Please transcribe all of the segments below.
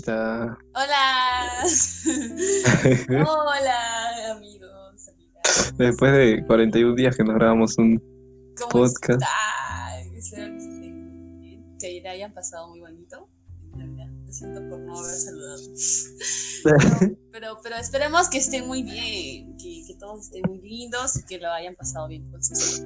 Está. Hola. Hola, amigos, amigas. Después de 41 días que nos grabamos un ¿Cómo podcast. Espero que le hayan pasado muy bonito. Lo siento por no haber saludado. Pero, pero, pero esperemos que estén muy bien, que, que todos estén muy lindos y que lo hayan pasado bien con sus.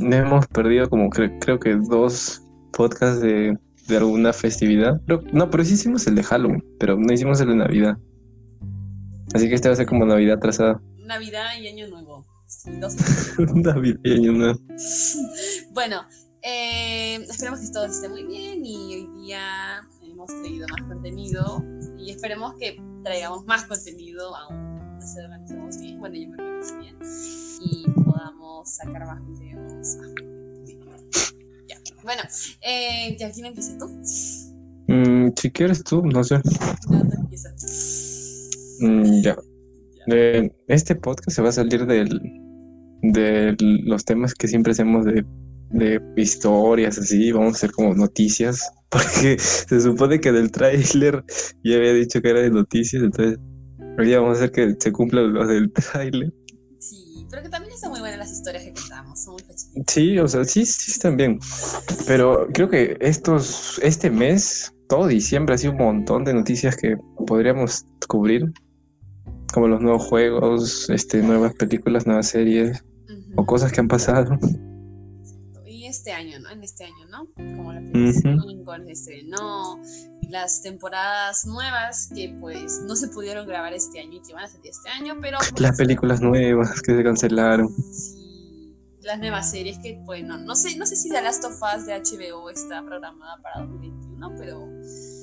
Hemos perdido como cre- creo que dos podcasts de, de alguna festividad. No, pero sí hicimos el de Halloween, pero no hicimos el de Navidad. Así que este va a ser como Navidad trazada. Navidad y Año Nuevo. Sí, dos Navideño, ¿no? Bueno, eh, esperemos que todos estén muy bien y hoy día hemos traído más contenido y esperemos que traigamos más contenido aún nos organizamos bien, bueno yo me organizo bien y podamos sacar más videos. Bueno, eh, ¿ya quién empieza tú? Mm, si quieres tú, no sé. Empieza. Mm, ya. Eh, este podcast se va a salir del, de los temas que siempre hacemos de, de historias, así. Vamos a hacer como noticias, porque se supone que del tráiler ya había dicho que era de noticias, entonces hoy día vamos a hacer que se cumplan los del tráiler. Pero que también están muy buenas las historias que contamos, son muy. Sí, o sea, sí, sí están bien. Pero creo que estos, este mes, todo diciembre, ha sido un montón de noticias que podríamos cubrir. Como los nuevos juegos, este, nuevas películas, nuevas series o Ujú. cosas que han pasado. Y este año, ¿no? En este año, ¿no? Como la Ujú. PS5 se estrenó, las temporadas nuevas que pues no se pudieron grabar este año y que van a salir este año, pero pues, Las películas nuevas que se cancelaron. sí, las nuevas series que pues no, no sé, no sé si The Last of Us de HBO está programada para 2021, pero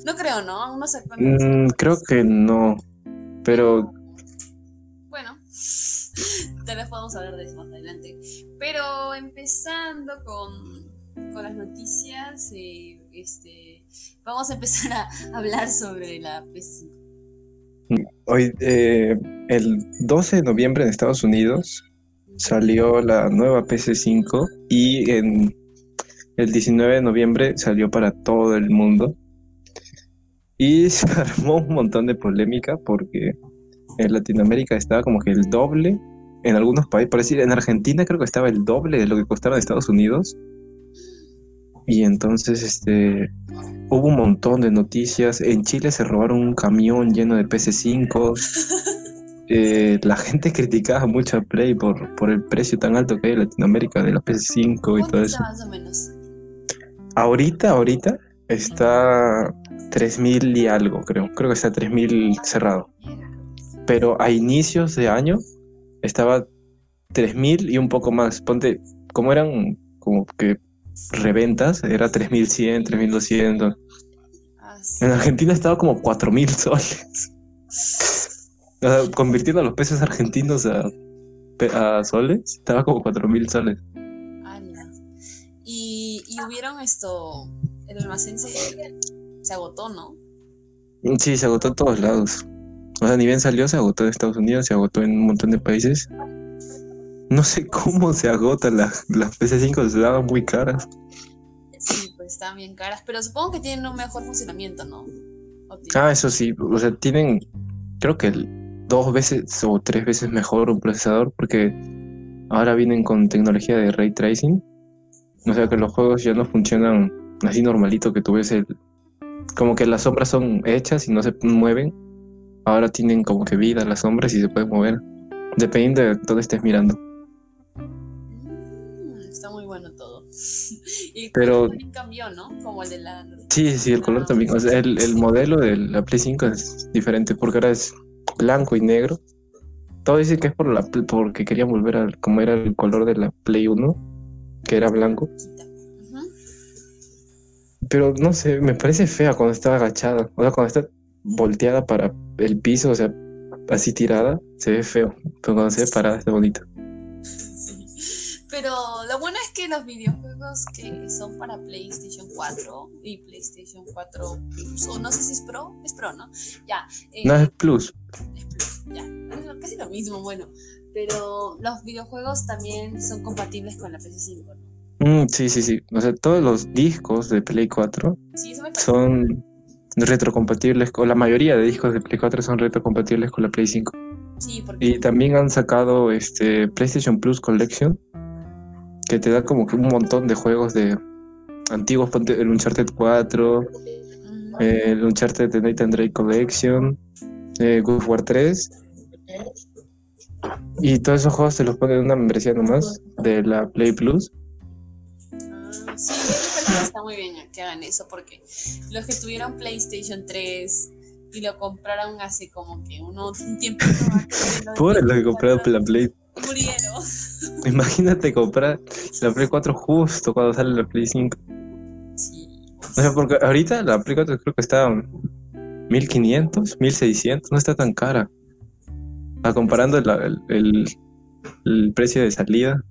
no creo, ¿no? Aún no se Mm, creo que no. Pero Bueno, tal vez podamos hablar de eso más adelante. Pero empezando con, con las noticias, eh, este, vamos a empezar a hablar sobre la PS5. hoy, eh, el 12 de noviembre en Estados Unidos salió la nueva PS5 y en el 19 de noviembre salió para todo el mundo. Y se armó un montón de polémica porque en Latinoamérica estaba como que el doble, en algunos países, por decir, en Argentina creo que estaba el doble de lo que costaba en Estados Unidos. Y entonces este hubo un montón de noticias. En Chile se robaron un camión lleno de PS5. Eh, la gente criticaba mucho a Play por, por el precio tan alto que hay en Latinoamérica de la PS5 y ¿Cuánto todo eso. más o menos? Ahorita, ahorita está 3000 y algo, creo. Creo que está 3000 cerrado. Pero a inicios de año estaba 3000 y un poco más. Ponte, como eran como que reventas, era 3100, 3200. Ah, sí. En Argentina estaba como 4000 soles. O sea, convirtiendo los pesos argentinos a, soles, estaba como 4000 soles. Ala. Y, y hubieron esto, el almacén se, se agotó, ¿no? Sí, se agotó en todos lados. O sea, ni bien salió, se agotó en Estados Unidos, se agotó en un montón de países. No sé cómo se agotan las, las PS5, se daban muy caras. Sí, pues estaban bien caras, pero supongo que tienen un mejor funcionamiento, ¿no? Ah, eso sí, o sea, tienen, creo que dos veces o tres veces mejor un procesador porque ahora vienen con tecnología de ray tracing. O sea que los juegos ya no funcionan así normalito, que el... Como que las sombras son hechas y no se mueven. Ahora tienen como que vida las sombras y se pueden mover. Dependiendo de dónde estés mirando. y el Pero- color también cambió, ¿no? Como el de la. Sí, sí, el color Ah, también. O sea, el, el modelo de la Play 5 es diferente porque ahora es blanco y negro. Todo dice que es por la, porque querían volver a como era el color de la Play 1, que era blanco. Pero no sé, me parece fea cuando está agachada. O sea, cuando está volteada para el piso, o sea, así tirada, se ve feo. Pero cuando se ve parada está bonito. Pero lo bueno es que los videojuegos que son para PlayStation 4 y PlayStation 4 Plus, o no sé si es Pro, es Pro, ¿no? Ya. eh, No es plus. es Plus, ya. Es casi lo mismo, bueno. Pero los videojuegos también son compatibles con la PS5, ¿no? Mm, sí, sí, sí. O sea, todos los discos de Play 4 Sí, son retrocompatibles, o la mayoría de discos de Play 4 son retrocompatibles con la Play 5. Sí, porque Y también han sacado este PlayStation Plus Collection, que te da como que un montón de juegos de antiguos, el Uncharted 4, mm, eh, el Uncharted de Nathan Drake Collection, eh, God of War 3. Y todos esos juegos te los ponen en una membresía nomás de la Play Plus. ah, sí, está muy bien que hagan eso, porque los que tuvieron PlayStation 3 y lo compraron hace como que uno, un tiempo Pobre los que compraron la Play. Murieron. Imagínate comprar la Play 4 justo cuando sale la Play 5. Sí, O sea, porque ahorita la Play 4 creo que está 1500, 1600, no está tan cara. Ah, comparando la- el, el- el precio de salida.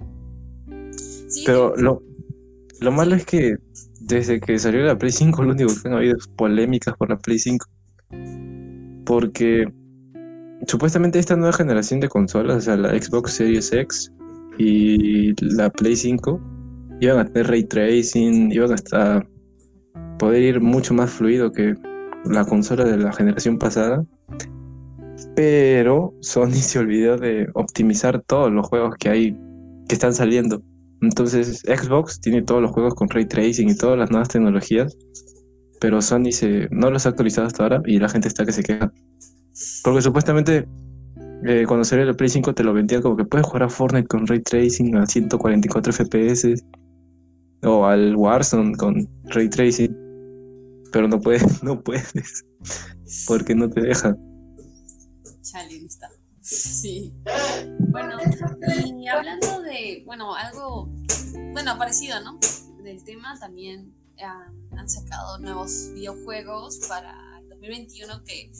sí, Pero lo, lo malo es que desde que salió la Play 5, lo único que han habido es polémicas por la Play 5. Porque supuestamente esta nueva generación de consolas, o sea, la Xbox Series X y la Play 5, iban a tener ray tracing, iban hasta poder ir mucho más fluido que la consola de la generación pasada. Pero Sony se olvidó de optimizar todos los juegos que hay que están saliendo. Entonces, Xbox tiene todos los juegos con ray tracing y todas las nuevas tecnologías, pero Sony se, no los ha actualizado hasta ahora y la gente está que se queja. Porque supuestamente eh, cuando salió el Play 5 te lo vendían como que puedes jugar a Fortnite con ray tracing a 144 FPS o al Warzone con ray tracing, pero no puedes, no puedes, porque no te deja. Chale, está. Sí. Bueno, y hablando de, bueno, algo, bueno, parecido, ¿no? Del tema también han, han sacado nuevos videojuegos para 2021 que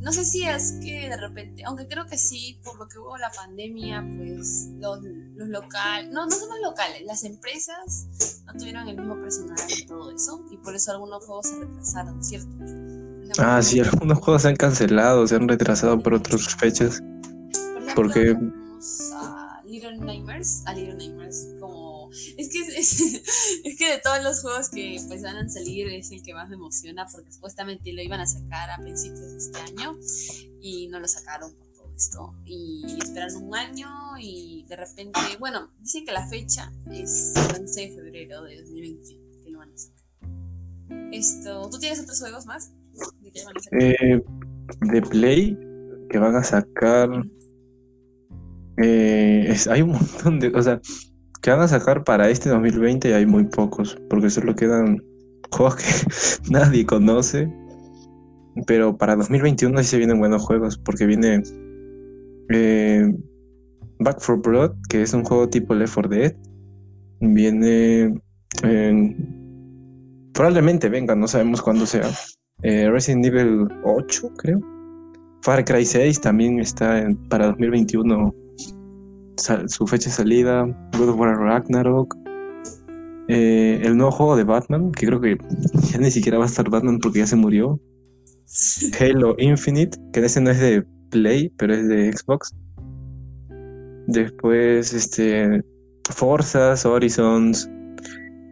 no sé si es que de repente, aunque creo que sí, por lo que hubo la pandemia, pues los, los locales, no, no son los locales, las empresas no tuvieron el mismo personal y todo eso, y por eso algunos juegos se retrasaron, ¿cierto? Ejemplo, Ah, sí, algunos juegos se han cancelado, se han retrasado por otras fechas. Por ejemplo, Porque- a Little Nightmares, a Little Nightmares como es que es, es que de todos los juegos que pues van a salir es el que más me emociona porque supuestamente lo iban a sacar a principios de este año y no lo sacaron por todo esto y esperan un año y de repente, bueno, dicen que la fecha es el 11 de febrero de 2021 que lo van a sacar. Esto, ¿tú tienes otros juegos más? ¿De qué van a sacar? Eh, de Play que van a sacar. eh, es- hay un montón de. O sea, que van a sacar para este 2020 y hay muy pocos, porque solo quedan juegos que nadie conoce. Pero para 2021 sí se vienen buenos juegos, porque viene eh, Back for Blood, que es un juego tipo Left 4 Dead. Viene. eh, probablemente venga, no sabemos cuándo sea. Eh, Resident Evil 8, creo. Far Cry 6 también está para 2021. Su fecha de salida. God of War Ragnarok. Eh, el nuevo juego de Batman, que creo que ya ni siquiera va a estar Batman porque ya se murió. Halo Infinite, que ese no es de Play, pero es de Xbox. Después, este. Forzas, Horizons.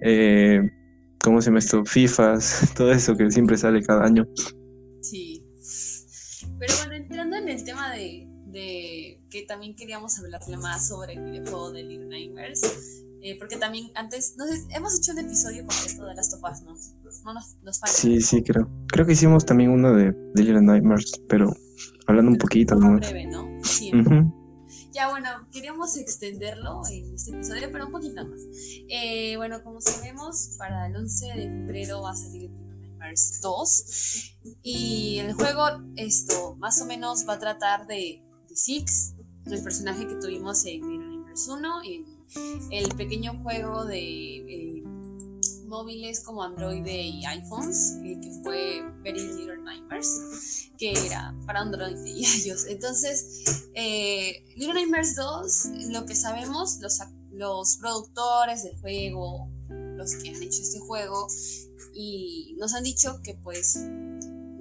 Eh, ¿Cómo se llama esto? FIFAs, todo eso que siempre sale cada año. Sí. Pero bueno, entrando en el tema de, de que también queríamos hablarle más sobre el videojuego de Little Nightmares, eh, porque también antes, no sé, hemos hecho un episodio completo de las tofas, ¿no? No nos, nos falta. Sí, sí, creo. Creo que hicimos también uno de, de Little Nightmares, pero hablando un poquito Más nomás. breve, ¿no? Sí. Ya bueno, queríamos extenderlo en este episodio, pero un poquito más. Eh, bueno, como sabemos, para el 11 de febrero va a salir Little Nightmares 2. Y el juego, esto, más o menos va a tratar de Six, el personaje que tuvimos en Little Nightmares 1, y el pequeño juego de eh, móviles como Android y iPhones, eh, que fue Very Little Nightmares, que era para Android y iOS. Entonces, eh, Little Nightmares 2, lo que sabemos, los, los productores del juego, los que han hecho este juego, y nos han dicho que pues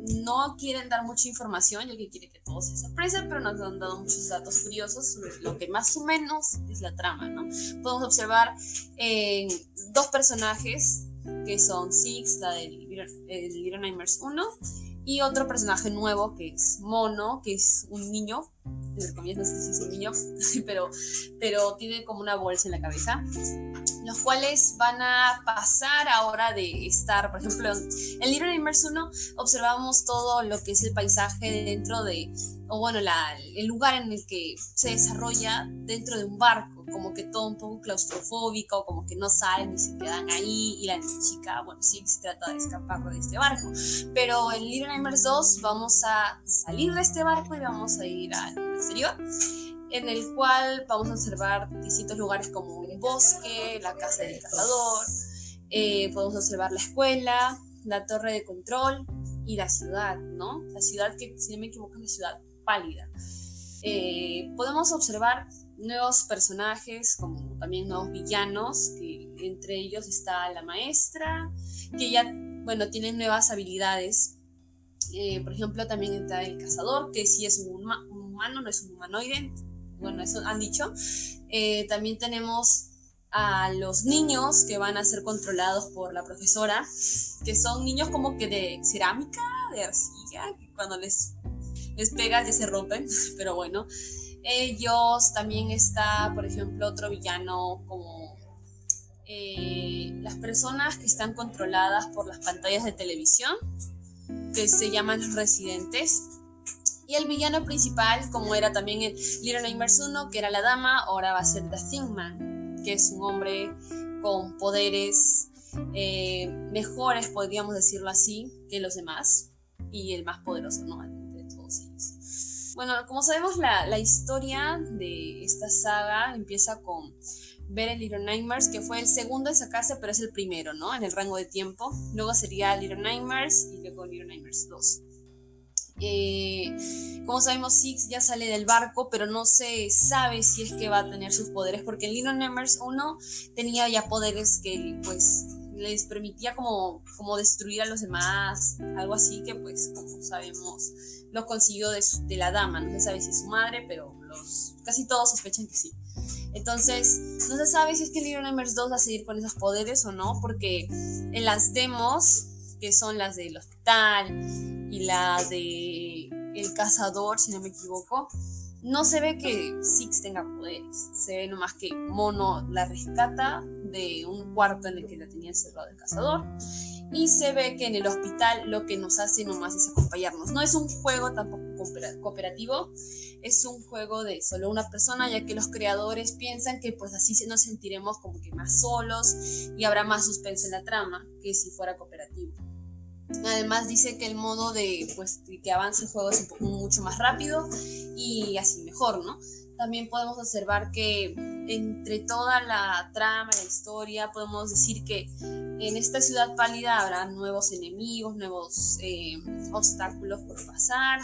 no quieren dar mucha información, ya que quiere que todo sea sorpresa, pero nos han dado muchos datos curiosos sobre lo que más o menos es la trama, ¿no? Podemos observar eh, dos personajes que son Six, la del Little Nightmares 1, y otro personaje nuevo que es Mono, que es un niño, entre comillas, no sé si es un niño, pero, pero tiene como una bolsa en la cabeza los cuales van a pasar ahora de estar, por ejemplo, en Little Nightmares 1 observamos todo lo que es el paisaje dentro de, o bueno, el lugar en el que se desarrolla dentro de un barco, como que todo un poco claustrofóbico, como que no salen y se quedan ahí y la chica, bueno, sí se trata de escapar de este barco, pero en Little Nightmares 2 vamos a salir de este barco y vamos a ir al exterior en el cual vamos a observar distintos lugares como un bosque, la casa del cazador, eh, podemos observar la escuela, la torre de control y la ciudad, ¿no? La ciudad que, si no me equivoco, es la ciudad pálida. Eh, podemos observar nuevos personajes, como también nuevos villanos, que entre ellos está la maestra, que ya, bueno, tienen nuevas habilidades. Eh, por ejemplo, también está el cazador, que sí es un humano, no es un humanoide, bueno, eso han dicho. Eh, también tenemos a los niños que van a ser controlados por la profesora, que son niños como que de cerámica, de arcilla, que cuando les, les pegas ya se rompen, pero bueno. Ellos también está, por ejemplo, otro villano como eh, las personas que están controladas por las pantallas de televisión, que se llaman los residentes y el villano principal, como era también en Little Nightmares 1, que era la dama, ahora va a ser The Thing Man, que es un hombre con poderes eh, mejores, podríamos decirlo así, que los demás. Y el más poderoso, ¿no? Entre todos ellos. Bueno, como sabemos, la, la historia de esta saga empieza con ver el Little Nightmares, que fue el segundo en sacarse, pero es el primero, ¿no? En el rango de tiempo. Luego sería Little Nightmares y luego Little Nightmares 2. Eh, como sabemos, Six ya sale del barco, pero no se sabe si es que va a tener sus poderes, porque en Little Nightmares 1 tenía ya poderes que pues les permitía como, como destruir a los demás, algo así que pues como sabemos lo consiguió de, de la dama, no se sabe si es su madre, pero los, casi todos sospechan que sí. Entonces, no se sabe si es que Little Nightmares 2 va a seguir con esos poderes o no, porque en las demos, que son las del hospital, y la de El Cazador, si no me equivoco, no se ve que Six tenga poderes. Se ve nomás que Mono la rescata de un cuarto en el que la tenía encerrado el cazador. Y se ve que en el hospital lo que nos hace nomás es acompañarnos. No es un juego tampoco cooperativo, es un juego de solo una persona, ya que los creadores piensan que pues así nos sentiremos como que más solos y habrá más suspenso en la trama que si fuera cooperativo. Además dice que el modo de pues, que avance el juego es un poco mucho más rápido y así mejor, ¿no? También podemos observar que entre toda la trama, la historia, podemos decir que en esta ciudad pálida habrá nuevos enemigos, nuevos eh, obstáculos por pasar,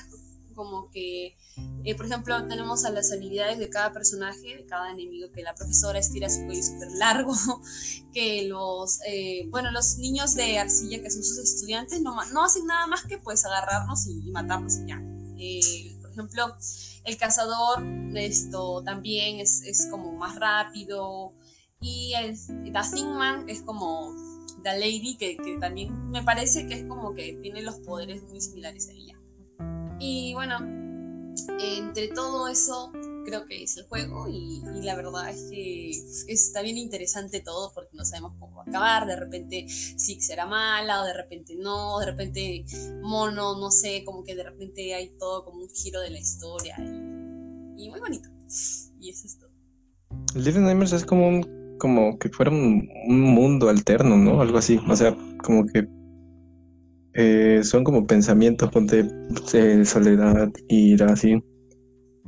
como que, eh, por ejemplo, tenemos a las habilidades de cada personaje, de cada enemigo, que la profesora estira su cuello súper largo, que los, eh, bueno, los niños de arcilla, que son sus estudiantes, no, no hacen nada más que pues agarrarnos y, matarnos ya. Eh, por ejemplo, el cazador, esto también es, es como más rápido, y el The Thingman es como The Lady, que, que también me parece que es como que tiene los poderes muy similares a ella. Y bueno, entre todo eso creo que es el juego y, la verdad es que está bien interesante todo porque no sabemos cómo va a acabar, de repente Six será mala o de repente no, de repente Mono, no sé, como que de repente hay todo como un giro de la historia y, muy bonito. Y eso es todo. Little Nightmares es como un, como que fuera un mundo alterno, ¿no? Algo así, o sea, como que eh, son como pensamientos, ponte eh, soledad, ira, así,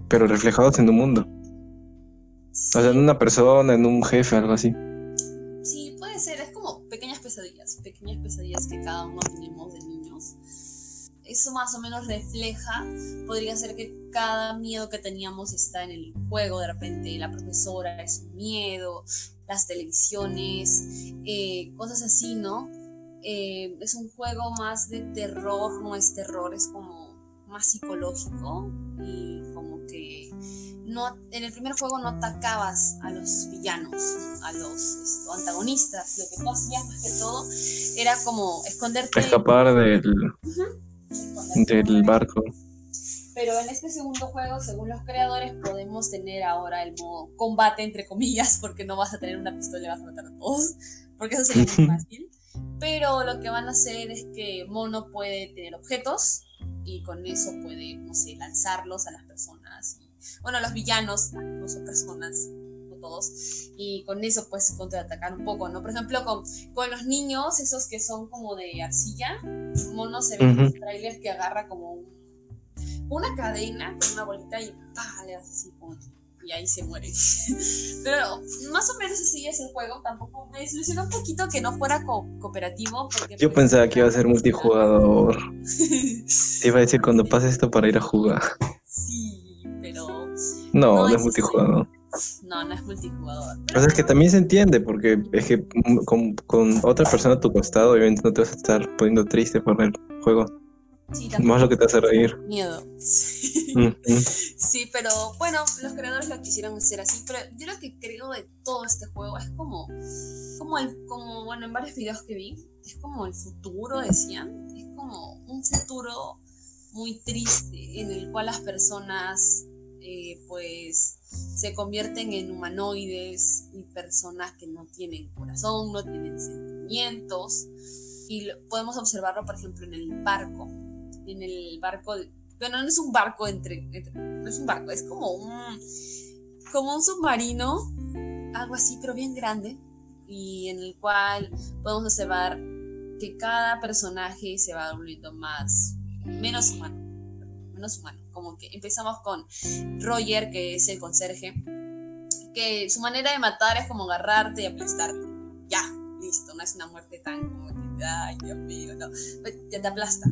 pero reflejados en un mundo. O sea, en una persona, en un jefe, algo así. Sí, puede ser, es como pequeñas pesadillas, pequeñas pesadillas que cada uno tenemos de niños. Eso más o menos refleja, podría ser que cada miedo que teníamos está en el juego, de repente la profesora es un miedo, las televisiones, eh, cosas así, ¿no? Eh, es un juego más de terror, no es terror, es como más psicológico y como que no, en el primer juego no atacabas a los villanos, a los antagonistas. Lo que tú hacías más que todo era como esconderte. Escapar del, del barco. Pero en este segundo juego, según los creadores, podemos tener ahora el modo combate, entre comillas, porque no vas a tener una pistola y vas a matar a todos, porque eso sería muy fácil. Pero lo que van a hacer es que Mono puede tener objetos y con eso puede, no sé, lanzarlos a las personas. bueno, los villanos no son personas, no todos, y con eso puedes contraatacar un poco, ¿no? Por ejemplo, con, con los niños, esos que son como de arcilla, Mono se ve en el trailer que agarra como un una cadena con una bolita y le hace así y ahí se muere. Pero más o menos así es el juego. Tampoco me desilusionó un poquito que no fuera cooperativo. Porque Yo pues, pensaba que iba a ser multijugador. Te iba a decir cuando pase esto para ir a jugar. Sí, pero. No, no, es, multijugador. No, no es multijugador. O sea, es que también se entiende, porque es que con, con otra persona a tu costado, obviamente no te vas a estar poniendo triste por el juego. Más lo que te hace reír. Miedo. Sí. pero bueno, los creadores lo quisieron hacer así. Pero yo lo que creo de todo este juego es como, como, el, como bueno, en varios videos que vi, es como el futuro, decían. Es como un futuro muy triste en el cual las personas eh, pues se convierten en humanoides y personas que no tienen corazón, no tienen sentimientos. Y podemos observarlo, por ejemplo, en el barco en el barco, bueno, no es un barco entre, no es un barco, es como un, como un submarino, algo así, pero bien grande, y en el cual podemos observar que cada personaje se va volviendo más, menos humano, menos humano, como que empezamos con Roger, que es el conserje, que su manera de matar es como agarrarte y aplastarte, ya, listo, no es una muerte tan como que, ay, Dios mío, no, ya te aplasta.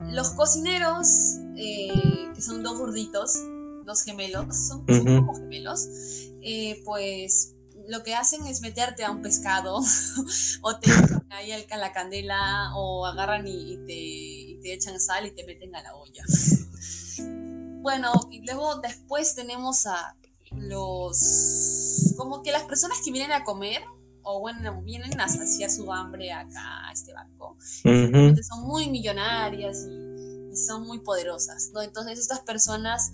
Los cocineros, eh, que son dos gorditos, dos gemelos, son, como gemelos, eh, pues lo que hacen es meterte a un pescado o te echan ahí a la candela o agarran y, te, y, te, echan sal y te meten a la olla. Bueno, y luego después tenemos a los... como que las personas que vienen a comer o bueno, vienen a saciar su hambre acá a este barco. Son muy millonarias y, son muy poderosas, ¿no? Entonces estas personas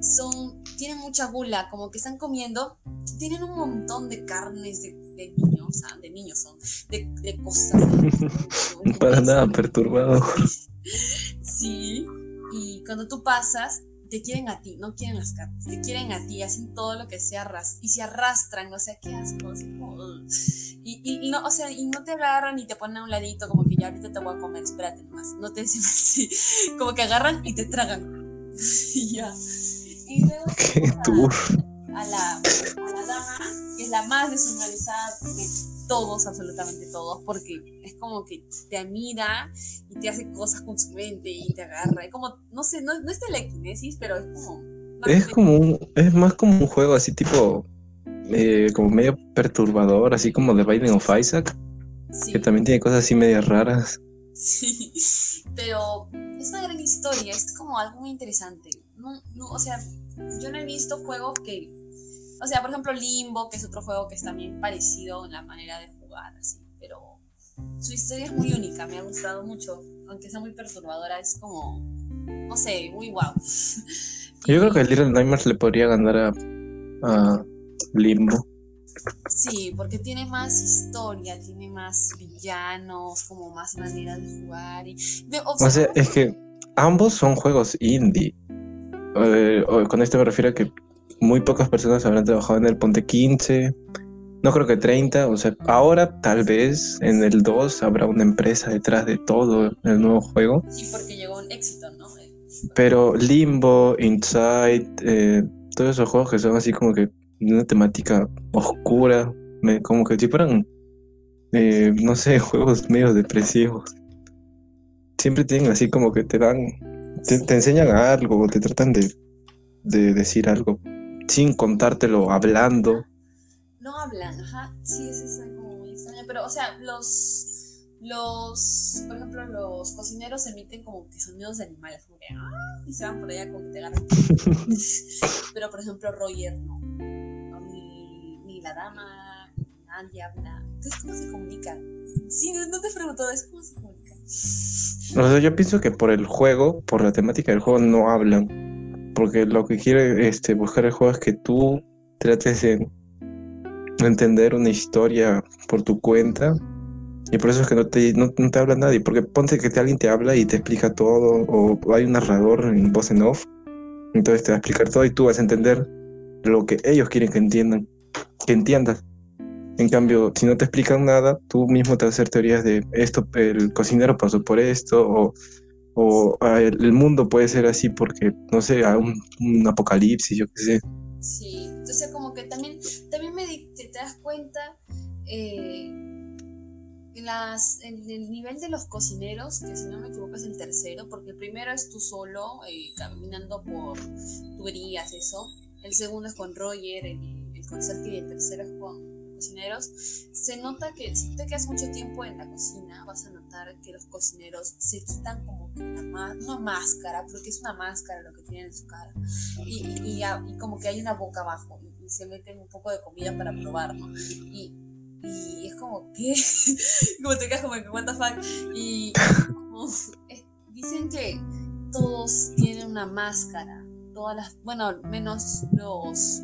son, tienen mucha gula, como que están comiendo, tienen un montón de carnes de, niños, o sea, de niños son, de, cosas. Para nada perturbado. sí, y cuando tú pasas, te quieren a ti, no quieren las cartas, te quieren a ti, hacen todo lo que sea y se arrastran, o sea, qué asco, y, y, no, o sea, y no te agarran y te ponen a un ladito como que ya ahorita te voy a comer, espérate nomás, no te dicen así, como que agarran y te tragan, y ya. Y luego. A, la, a la dama, que es la más deshumanizada de todos, absolutamente todos, porque es como que te mira y te hace cosas con su mente y te agarra. Es como, no sé, no, no es telequinesis, pero es como. Es como un, es más como un juego así tipo, eh, como medio perturbador, así como The Binding of Isaac, que también tiene cosas así medias raras. Sí, pero es una gran historia, es como algo muy interesante. No, no, o sea, yo no he visto juegos que o sea, por ejemplo, Limbo, que es otro juego que es también parecido en la manera de jugar, así, pero su historia es muy única, me ha gustado mucho, aunque sea muy perturbadora, es como, no sé, muy guau. Yo creo que el Little Nightmares le podría ganar a, a Limbo. Sí, porque tiene más historia, tiene más villanos, como más maneras de jugar. Y... o, sea, es que ambos son juegos indie. Eh, con esto me refiero a que muy pocas personas habrán trabajado en el Ponte 15, no creo que 30, o sea, ahora tal vez en el 2 habrá una empresa detrás de todo el nuevo juego. Sí, porque llegó un éxito, ¿no? Pero Limbo, Inside, eh, todos esos juegos que son así como que una temática oscura, como que si fueran, eh, no sé, juegos medio depresivos. Siempre tienen así como que te dan, te, te enseñan algo, te tratan de, de decir algo sin contártelo hablando. No hablan, ajá, sí, es algo muy extraño, pero o sea, los, los, por ejemplo, los cocineros emiten como que sonidos de animales, como que, ah, y se van por allá como que te agarran. Pero, por ejemplo, Roger no. Ni, ni la dama, ni nadie habla. Entonces, ¿cómo se comunica? Sí, no te pregunto, es cómo se comunica. O sea, yo pienso que por el juego, por la temática del juego, no hablan. Porque lo que quiere este, buscar el juego es que tú trates de entender una historia por tu cuenta y por eso es que no te, no, te habla nadie, porque ponte que alguien te habla y te explica todo, o hay un narrador en voz en off, entonces te va a explicar todo y tú vas a entender lo que ellos quieren que entiendan, que entiendas. En cambio, si no te explican nada, tú mismo te vas a hacer teorías de esto, el cocinero pasó por esto, o, o ah, el, mundo puede ser así porque, no sé, hay un, un apocalipsis, yo qué sé. Sí, entonces como que también, también me te, das cuenta eh, las, en el nivel de los cocineros, que si no me equivoco es el tercero, porque el primero es tú solo, eh, caminando por tuberías, eso. El segundo es con Roger, el, el conserje, y el tercero es con cocineros. Se nota que si te quedas mucho tiempo en la cocina, vas a notar que los cocineros se quitan como una, una máscara, porque es una máscara lo que tienen en su cara. Y, y, y, como que hay una boca abajo y, se meten un poco de comida para probar, ¿no? Y, y es como, ¿qué? como te quedas como que, what the fuck? Y eh, dicen que todos tienen una máscara, todas las, bueno, menos los,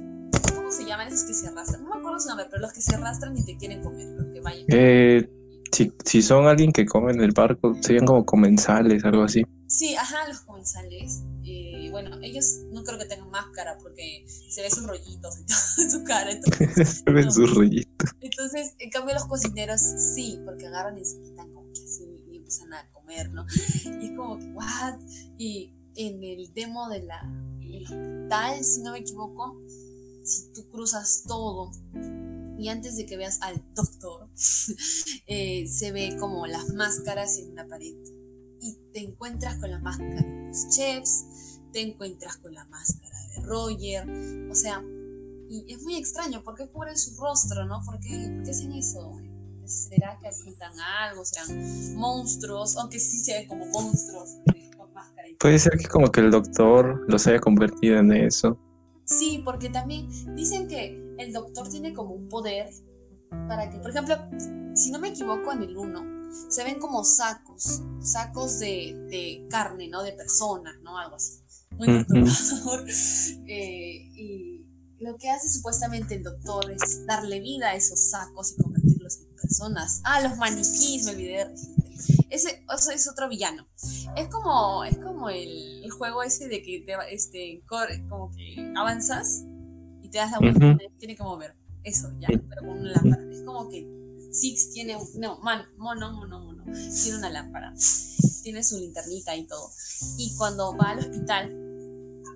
¿cómo se llaman esos que se arrastran? No me acuerdo su nombre, pero los que se arrastran y te quieren comer, los que vayan. Eh, si, si son alguien que come en el barco, serían como comensales, algo así. Sí, ajá, los comensales. Eh, bueno, ellos no creo que tengan máscara porque se ven sus rollitos en su cara. Entonces, se ven sus rollitos. Entonces, en cambio, los cocineros sí, porque agarran y se quitan como que así y empiezan a comer, ¿no? Y es como que, ¿what? Y en el demo de la, del hospital, si no me equivoco, si tú cruzas todo y antes de que veas al doctor, eh, se ve como las máscaras en una pared y te encuentras con la máscara de los chefs, te encuentras con la máscara de Roger, o sea, y es muy extraño, ¿por qué cubren su rostro, no? ¿Por qué, hacen eso? ¿Será que apuntan algo? ¿Serán monstruos? Aunque sí se ven como monstruos con máscara. Puede ser que como que el doctor los haya convertido en eso. Sí, porque también dicen que el doctor tiene como un poder para que, por ejemplo, si no me equivoco en el 1, se ven como sacos, sacos de, carne, ¿no? De personas, ¿no? Algo así. Muy perturbador. Eh, y lo que hace supuestamente el doctor es darle vida a esos sacos y convertirlos en personas. Ah, los maniquís, me olvidé de ese, es otro villano. Es como, es como el, juego ese de que te, este, como que avanzas y te das la vuelta tiene que mover. Eso, ya, pero con una lámpara. Es como que Six tiene, no, man, mono, mono, mono, tiene una lámpara, tiene su linternita y todo. Y cuando va al hospital,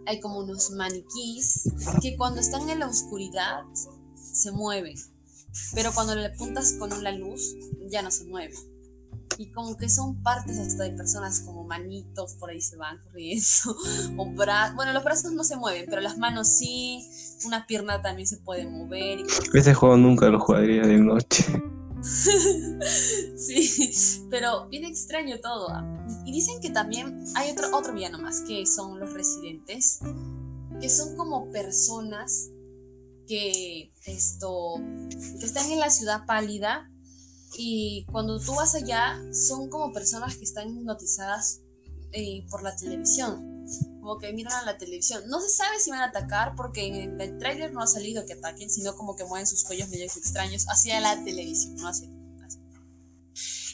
hay como unos maniquís que cuando están en la oscuridad se mueven, pero cuando le apuntas con una luz ya no se mueven. Y como que son partes hasta de personas como manitos, por ahí se van corriendo, o brazos, bueno, los brazos no se mueven, pero las manos sí, una pierna también se puede mover. Ese juego nunca lo jugaría de noche. sí, pero bien extraño todo. ¿ah? Y dicen que también hay otro, otro villano más, que son los residentes, que son como personas que, esto, que están en la ciudad pálida y cuando tú vas allá son como personas que están hipnotizadas eh, por la televisión como que miran a la televisión. No se sabe si van a atacar porque en el trailer no ha salido que ataquen, sino como que mueven sus cuellos medio extraños hacia la televisión, no hacia,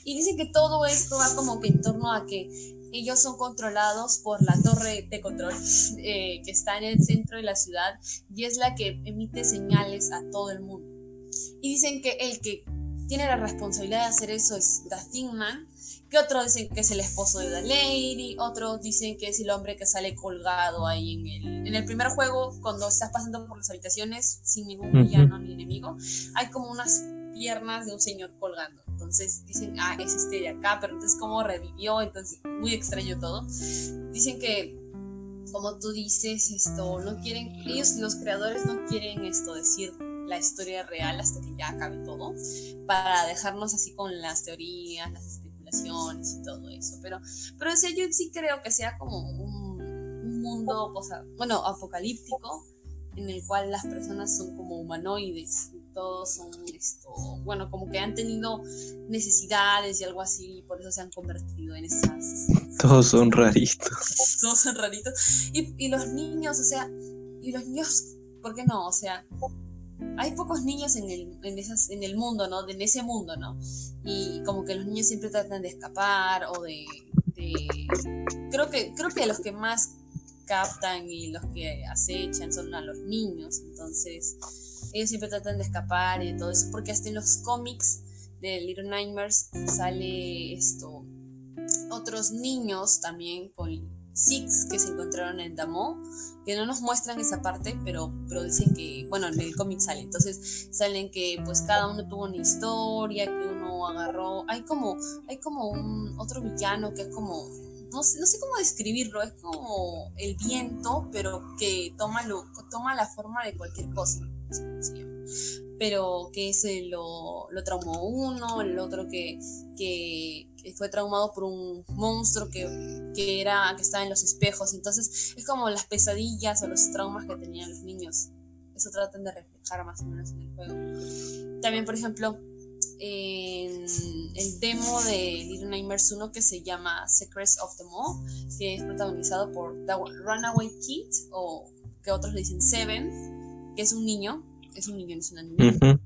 Y dicen que todo esto va como que en torno a que ellos son controlados por la torre de control eh, que está en el centro de la ciudad y es la que emite señales a todo el mundo. Y dicen que el que tiene la responsabilidad de hacer eso es The Thingman, que otros dicen que es el esposo de The Lady, otros dicen que es el hombre que sale colgado ahí en el, en el primer juego, cuando estás pasando por las habitaciones sin ningún villano ni enemigo, hay como unas piernas de un señor colgando. Entonces dicen, ah, es este de acá, pero entonces como revivió, entonces muy extraño todo. Dicen que, como tú dices, esto, no quieren, ellos los creadores no quieren esto decir la historia real hasta que ya acabe todo, para dejarnos así con las teorías, las especulaciones y todo eso. Pero, pero o sea, yo sí creo que sea como un, un mundo, o sea, bueno, apocalíptico, en el cual las personas son como humanoides, todos son esto, bueno, como que han tenido necesidades y algo así, y por eso se han convertido en esas. Todos son raritos. Todos son raritos. Y, y los niños, o sea, y los niños, ¿por qué no? O sea, hay pocos niños en el, en, esas, en el mundo, ¿no? En ese mundo, ¿no? Y como que los niños siempre tratan de escapar o de... creo, que, creo que los que más captan y los que acechan son a los niños, entonces ellos siempre tratan de escapar y todo eso, porque hasta en los cómics de Little Nightmares sale esto, otros niños también con Six que se encontraron en Damo, que no nos muestran esa parte, pero, pero dicen que, bueno, en el cómic sale, entonces salen que pues cada uno tuvo una historia, que uno agarró, hay como, hay como un otro villano que es como no sé, no sé cómo describirlo, es como el viento, pero que toma, lo, toma la forma de cualquier cosa. Pero que ese lo, lo traumó uno, el otro que, que, fue traumado por un monstruo que, que, era, que estaba en los espejos. Entonces es como las pesadillas o los traumas que tenían los niños. Eso tratan de reflejar más o menos en el juego. También, por ejemplo, en el demo de Little Nightmares 1 que se llama Secrets of the Mall, que es protagonizado por The Runaway Kid, o que otros dicen Seven, que es un niño, es un es una niña,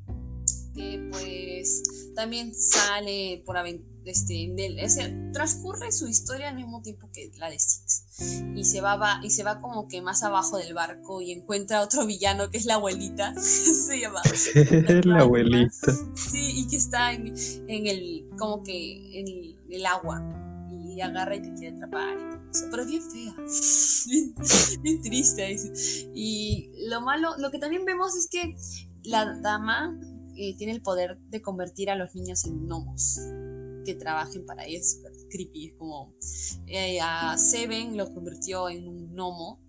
que pues también sale por este, ese, transcurre su historia al mismo tiempo que la de Six. Y se va, y se va como que más abajo del barco y encuentra otro villano que es la abuelita. se llama. la abuelita. Sí, y que está en, el, como que en el, agua. Y agarra y te quiere atrapar Pero es bien fea. bien, triste. Y lo malo, lo que también vemos es que la dama eh, tiene el poder de convertir a los niños en gnomos que trabajen para ella, es creepy, es como eh, a Seven lo convirtió en un gnomo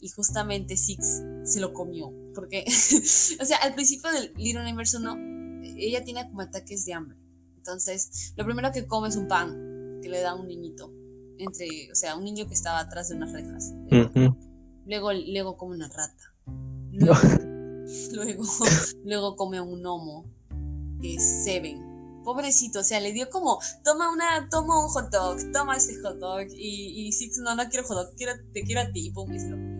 y justamente Six se lo comió, porque, o sea, al principio del Little Nightmares 1, ella tiene como ataques de hambre, entonces lo primero que come es un pan que le da un niñito, entre, o sea, un niño que estaba atrás de unas rejas, luego, luego come una rata, luego, luego, come un gnomo, que es Seven, pobrecito, o sea, le dio como, toma una, toma un hot dog, toma este hot dog, y, y Six, no, no quiero hot dog, quiero, te quiero a ti, y pum, y se lo comió.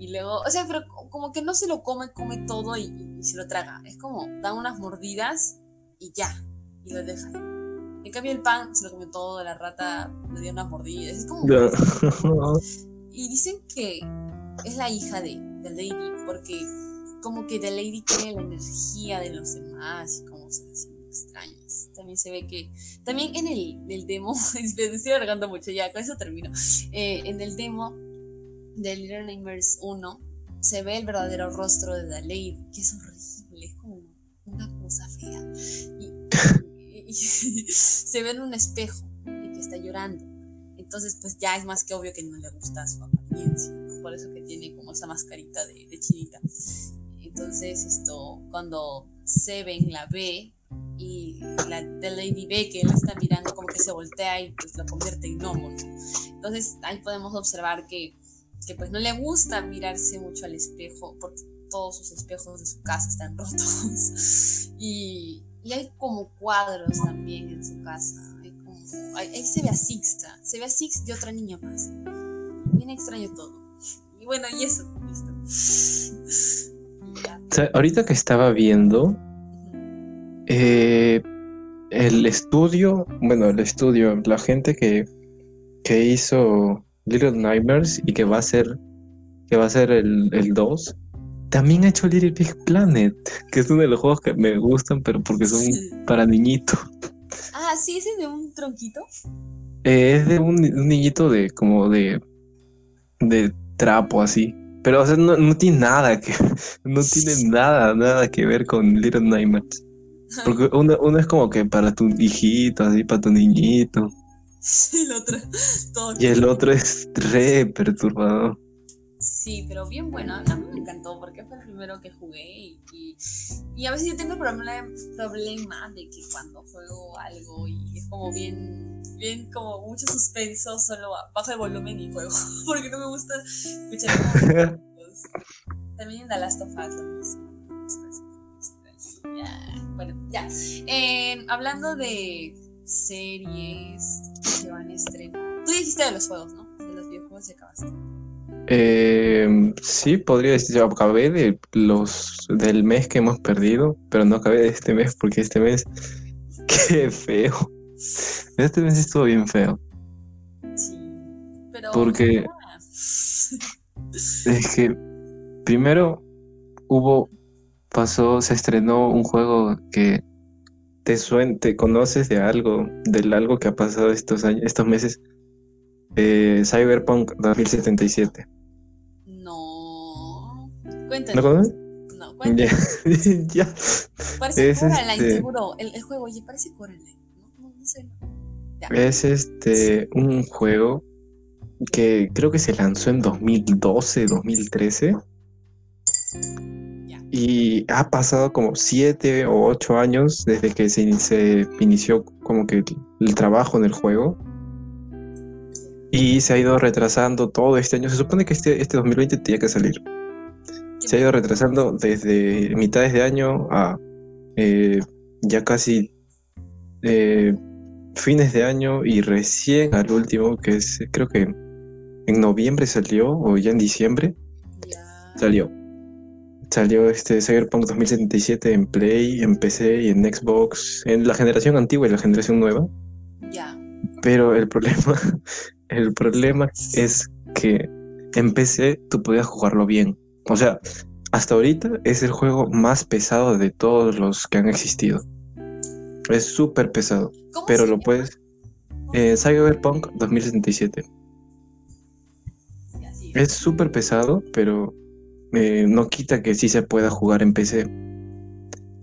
Y luego, o sea, pero como que no se lo come, come todo y, se lo traga. Es como, da unas mordidas y ya, y lo deja. En cambio el pan se lo comió todo, la rata le dio unas mordidas, es como... y dicen que es la hija de, de Lady, porque como que The Lady tiene la energía de los demás y como se dice extrañas. También se ve que, también en el, demo, me estoy alargando mucho ya, con eso termino. Eh, en el demo de Little Nightmares 1 se ve el verdadero rostro de The Lady, que es horrible, es como una cosa fea. Y, se ve en un espejo y que está llorando. Entonces, pues ya es más que obvio que no le gusta su apariencia, por eso que tiene como esa mascarita de, de chinita. Entonces, esto, cuando Seven la ve, y la de Lady B que él está mirando como que se voltea y pues lo convierte en gnomo. Entonces ahí podemos observar que, que pues no le gusta mirarse mucho al espejo porque todos sus espejos de su casa están rotos y, y hay como cuadros también en su casa. ahí, se ve a Sixta, se ve a Six y otra niña más. Bien extraño todo. Y bueno, y eso, listo. ahorita que estaba viendo, eh, el estudio, bueno, el estudio, la gente que, que hizo Little Nightmares y que va a ser, que va a ser el, el 2, también ha hecho Little Big Planet, que es uno de los juegos que me gustan, pero porque son para niñitos. Ah, sí, ese es de un tronquito. Eh, es de un, niñito de como de de trapo así. Pero o sea, no, no tiene nada que no tiene nada, nada que ver con Little Nightmares. Porque uno, uno, es como que para tu hijito, así, para tu niñito. Sí, el otro. y el otro es re perturbador. Sí, pero bien bueno. A mí me encantó porque fue el primero que jugué y, y, y a veces yo tengo el problema, problema de que cuando juego algo y es como bien, bien como mucho suspenso, solo bajo el volumen y juego porque no me gusta escuchar. También en The Last of Us lo mismo. Ya, Bueno, ya. Eh, hablando de series que se van a estrenar. Tú dijiste de los juegos, ¿no? De los videojuegos y acabaste. Eh, sí, podría decir, yo acabé de los del mes que hemos perdido, pero no acabé de este mes porque este mes, qué feo. Este mes estuvo bien feo, Sí. Pero. Porque- es que primero hubo, pasó, se estrenó un juego que te suena, te conoces de algo, del algo que ha pasado estos años, estos meses, eh, Cyberpunk 2077. No. ¿Lo Cuéntanos. conoces? No, cuéntanos. ya. Parece Es Coraline, este- seguro. El, el juego, oye, parece Coraline. No, no, no sé. Ya. Es este un juego que creo que se lanzó en 2012, 2013 Ya. y ha pasado como siete o ocho años desde que se, in- se inició como que el, el trabajo en el juego y se ha ido retrasando todo este año. Se supone que este, este 2020 tenía que salir. Se ha ido retrasando desde mitades de año a eh, ya casi eh, fines de año y recién al último, que es creo que en noviembre salió o ya en diciembre salió. Salió este Cyberpunk 2077 en Play, en PC y en Xbox, en la generación antigua y la generación nueva. Ya. Pero el problema, el problema es que en PC tú podías jugarlo bien. O sea, hasta ahorita es el juego más pesado de todos los que han existido. Es súper pesado, ¿Cómo pero lo llama? puedes... eh, Cyberpunk 2077. Ya, sí. Es súper pesado, pero eh, no quita que sí se pueda jugar en PC.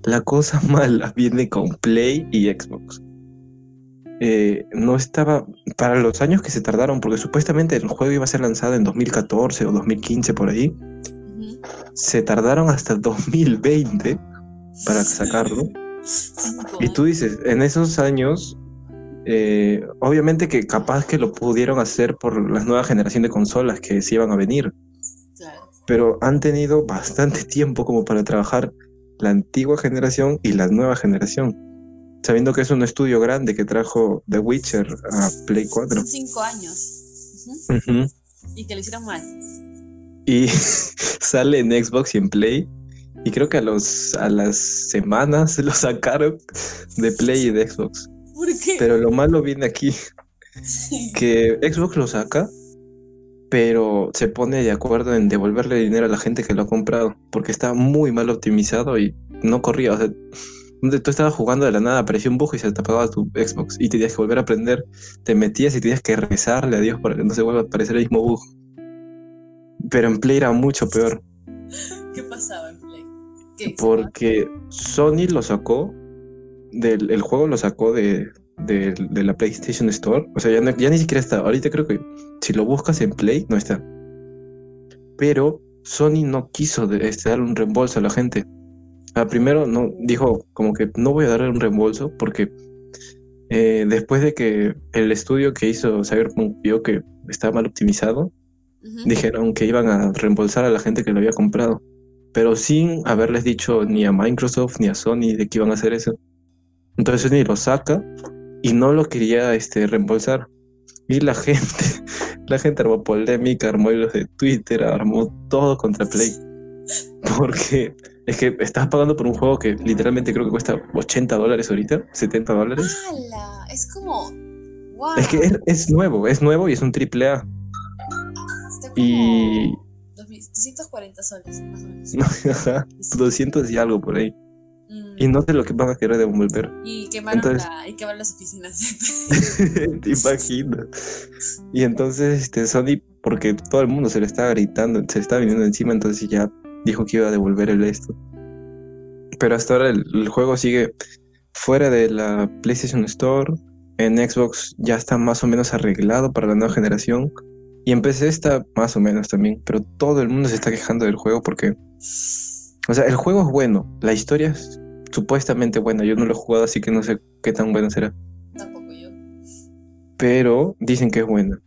La cosa mala viene con Play y Xbox. Eh, no estaba para los años que se tardaron, porque supuestamente el juego iba a ser lanzado en 2014 o 2015 por ahí. Se tardaron hasta 2020 para sacarlo. Y tú dices, en esos años, eh, obviamente que capaz que lo pudieron hacer por la nueva generación de consolas que se iban a venir. Claro. pero han tenido bastante tiempo como para trabajar la antigua generación y la nueva generación. Sabiendo que es un estudio grande que trajo The Witcher a Play 4. Son cinco años. Y que lo hicieron mal. Y sale en Xbox y en Play. Y creo que a, los, a las semanas lo sacaron de Play y de Xbox. ¿Por qué? Pero lo malo viene aquí, que Xbox lo saca, pero se pone de acuerdo en devolverle dinero a la gente que lo ha comprado, porque está muy mal optimizado y no corría. O sea, donde tú estabas jugando de la nada, apareció un bug y se te apagaba tu Xbox y tenías que volver a aprender, te metías y tenías que rezarle a Dios para que no se vuelva a aparecer el mismo bug. Pero en Play era mucho peor, ¿Qué pasaba en Play? ¿Qué? porque Sony lo sacó, del, el juego lo sacó de, de, de la PlayStation Store, o sea, ya, no- ya ni siquiera está. Ahorita creo que si lo buscas en Play, no está. Pero Sony no quiso de- este, darle un reembolso a la gente. Ah, primero no, dijo como que no voy a darle un reembolso porque eh, después de que el estudio que hizo Cyberpunk vio que estaba mal optimizado, Ujú. dijeron que iban a reembolsar a la gente que lo había comprado, pero sin haberles dicho ni a Microsoft ni a Sony de que iban a hacer eso. Entonces Sony lo saca y no lo quería este, reembolsar. Y la gente, la gente armó polémica, armó hilos de Twitter, armó todo contra Play. Porque es que estás pagando por un juego que literalmente creo que cuesta 80 dólares ahorita, 70 dólares. ¡Hala! Es como. ¡Wow! Es que es, es nuevo, es nuevo y es un triple A. Está como. Y 2000 240 soles, más o menos. Ajá, 200 y algo por ahí. Mm. Y no sé lo que van a querer devolver. Y quemaron, Entonces- la, y quemaron las oficinas. Te imaginas. Y entonces este Sony, porque todo el mundo se le estaba gritando, se le estaba viniendo encima, entonces ya dijo que iba a devolver el esto. Pero hasta ahora el, el juego sigue fuera de la PlayStation Store. En Xbox ya está más o menos arreglado para la nueva generación. Y en PC está más o menos también, pero todo el mundo se está quejando del juego porque, o sea, el juego es bueno, la historia es supuestamente buena, yo no lo he jugado así que no sé qué tan bueno será, Tampoco yo. pero dicen que es buena.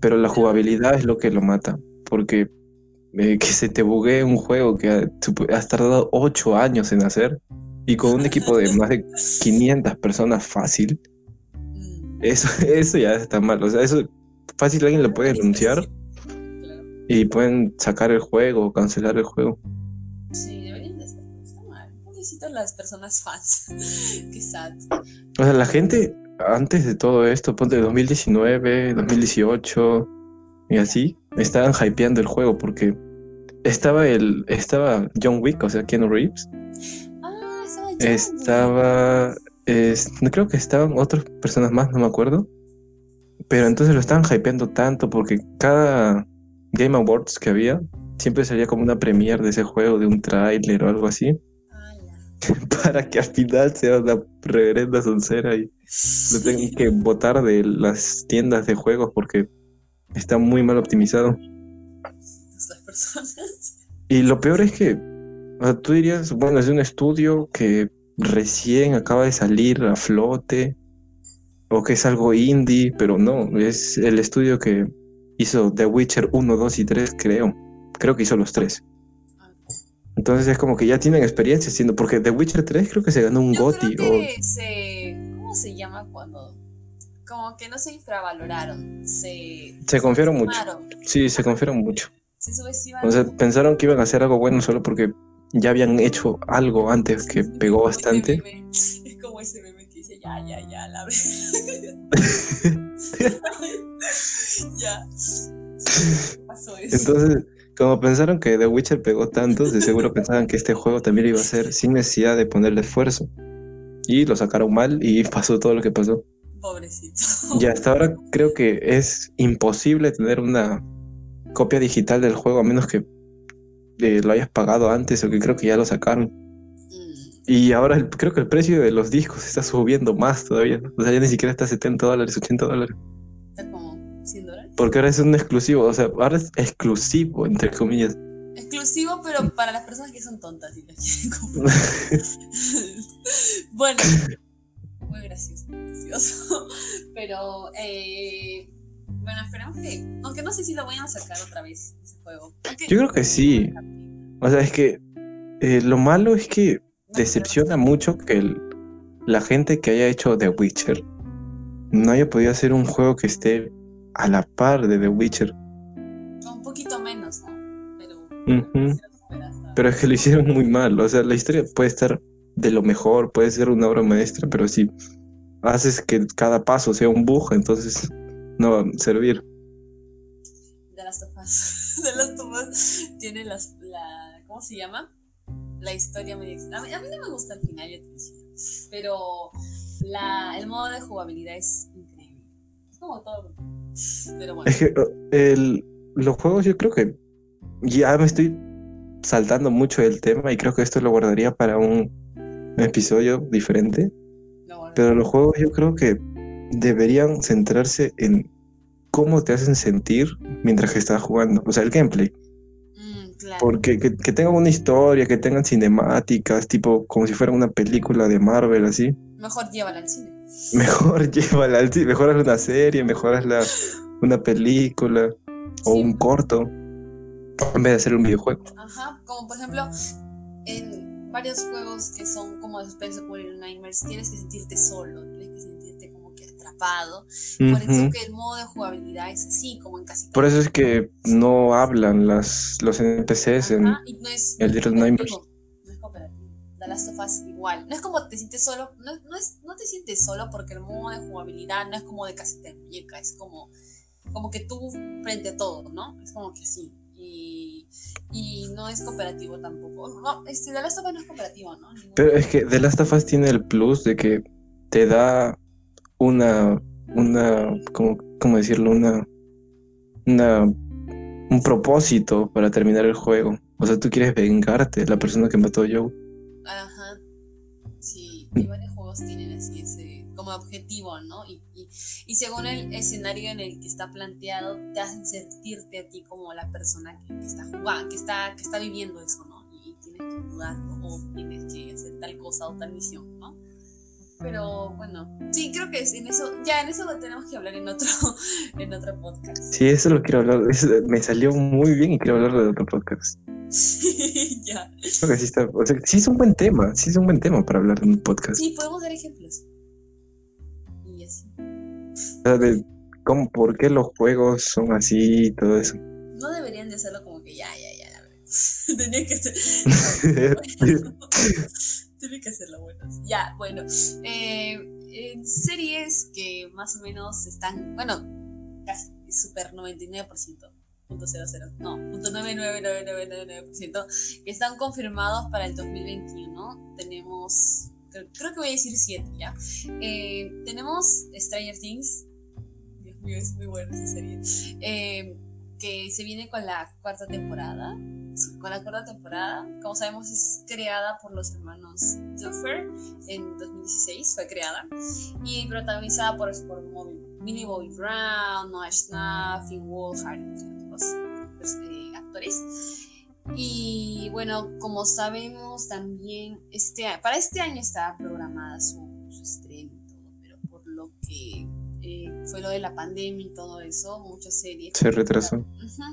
Pero la jugabilidad es lo que lo mata, porque eh, que se te buguee un juego que ha- has tardado 8 años en hacer y con un equipo de más de 500 personas fácil, Mm. eso, eso ya está mal. O sea, eso fácil alguien lo puede denunciar y pueden sacar el juego o cancelar el juego. Sí, deberían de estar. pero Está mal. Pobrecitas las personas fans. Qué sad. O sea, la gente antes de todo esto, ponte 2019, 2018 y así, estaban hypeando el juego porque estaba el estaba John Wick, o sea, Keanu Reeves, Ah, estaba John estaba es- no creo que estaban otras personas más, no me acuerdo. Pero entonces lo estaban hypeando tanto porque cada Game Awards que había siempre salía como una premiere de ese juego, de un tráiler o algo así, para que al final sea una reverenda soncera y lo tengan que botar de las tiendas de juegos porque está muy mal optimizado. Estas personas. Y lo peor es que o sea, tú dirías, bueno, es de un estudio que recién acaba de salir a flote o que es algo indie, pero no, es el estudio que hizo The Witcher 1, 2 y 3, creo. Creo que hizo los tres. Entonces es como que ya tienen experiencia haciendo, porque The Witcher 3 creo que se ganó un Yo GOTY. creo o- que se. ¿Cómo se llama cuando.? Como que no se infravaloraron. Se. Se confiaron mucho. Sí, se confiaron mucho. Se subestimaron. O sea, pensaron que iban a hacer algo bueno solo porque ya habían hecho algo antes que pegó bastante. Es como ese meme que dice, ya, ya, ya, la Ya. Pasó eso. Entonces, como pensaron que The Witcher pegó tanto, de seguro pensaban que este juego también lo iba a hacer sin necesidad de ponerle esfuerzo. Y lo sacaron mal y pasó todo lo que pasó. Pobrecito. Y hasta ahora creo que es imposible tener una copia digital del juego a menos que eh, lo hayas pagado antes o que creo que ya lo sacaron. Mm, Y ahora el- creo que el precio de los discos está subiendo más todavía. ¿no? O sea, ya ni siquiera está a 70 dólares, 80 dólares. Está como 100 dólares. Porque ahora es un exclusivo, o sea, ahora es exclusivo, entre comillas. Exclusivo, pero para las personas que son tontas y lo quieren comprar. bueno, muy gracioso, gracioso. Pero, eh, bueno, esperamos que. Aunque no sé si lo vayan a sacar otra vez, ese juego. Aunque- Yo creo que sí. O sea, es que eh, lo malo es que No, decepciona mucho que el- la gente que haya hecho The Witcher no haya podido hacer un juego que esté a la par de The Witcher. Un poquito menos, ¿no? Pero. Hasta- Pero es que lo hicieron muy mal. O sea, la historia puede estar de lo mejor, puede ser una obra maestra, pero si haces que cada paso sea un bug, entonces no va a servir. Of Us. The Last of Us tiene las, la. ¿Cómo se llama? La historia medio. A mí, a mí no me gusta el final, ya te decía. Pero la, el modo de jugabilidad es increíble. Es como todo. Pero bueno. Es que el- los juegos yo creo que ya me estoy saltando mucho del tema y creo que esto lo guardaría para un episodio diferente. Pero los juegos yo creo que deberían centrarse en cómo te hacen sentir mientras que estás jugando. O sea, el gameplay. Mm, claro. Porque que, que tengan una historia, que tengan cinemáticas, tipo como si fuera una película de Marvel así. Mejor llévala al cine. Mejor llévala al cine, mejor hazle una serie, mejor hazla una película o Sí. un corto en vez de hacer un videojuego. Ajá, como por ejemplo, en varios juegos que son como de suspenso por el Nightmares, tienes que sentirte solo, tienes que sentirte como que atrapado. Por eso que el modo de jugabilidad es así, como en casi Por eso es que no hablan las, los NPCs en... Y no es, el cooperativo, Nightmares. No es cooperativo. The Last of Us igual. No es como te sientes solo, no, no, es, no te sientes solo porque el modo de jugabilidad no es como de casita de muñeca, es como, como que tú frente a todo, ¿no? Es como que sí. Y, y no es cooperativo tampoco. No, este, The Last of Us no es cooperativo, ¿no? Ningún- Pero es que The Last of Us tiene el plus de que te da una, una, ¿cómo, cómo decirlo? Una, una, un propósito para terminar el juego. O sea, tú quieres vengarte de la persona que mató a Joe. Ajá. Sí, varios juegos juegos tienen así ese como objetivo, ¿no? Y, y, según el escenario en el que está planteado, te hacen sentirte a ti como la persona que, está jugando, que está, que está viviendo eso, ¿no? Y, tienes que jugarlo o tienes que hacer tal cosa o tal misión, ¿no? Pero bueno, sí, creo que es en eso, ya en eso lo tenemos que hablar en otro, en otro podcast. Sí, eso lo quiero hablar, me salió muy bien y quiero hablarlo de otro podcast. ya. Creo que sí está, o sea, sí es un buen tema, sí es un buen tema para hablar en un podcast. Sí, podemos dar ejemplos. Sea, de cómo, por qué los juegos son así y todo eso. No deberían de hacerlo como que ya, ya, ya, la verdad. Tenía que ser. Tiene que hacerlo bueno. Ya, bueno. Eh, en series que más o menos están, bueno, casi, super 99%. Punto no, punto que están confirmados para el 2021. Tenemos, creo, que voy a decir 7 ya. Eh, tenemos Stranger Things. Dios mío, es muy buena esa serie. Eh, que se viene con la cuarta temporada con la cuarta temporada. Como sabemos, es creada por los hermanos Duffer en 2016, fue creada. Y protagonizada por, por Millie Bobby Brown, Noah Schnapp, Finn Wolfhard, entre otros eh, actores. Y bueno, como sabemos también, este, para este año estaba programada su, su estreno y todo, pero por lo que eh, fue lo de la pandemia y todo eso, muchas series. Se retrasó.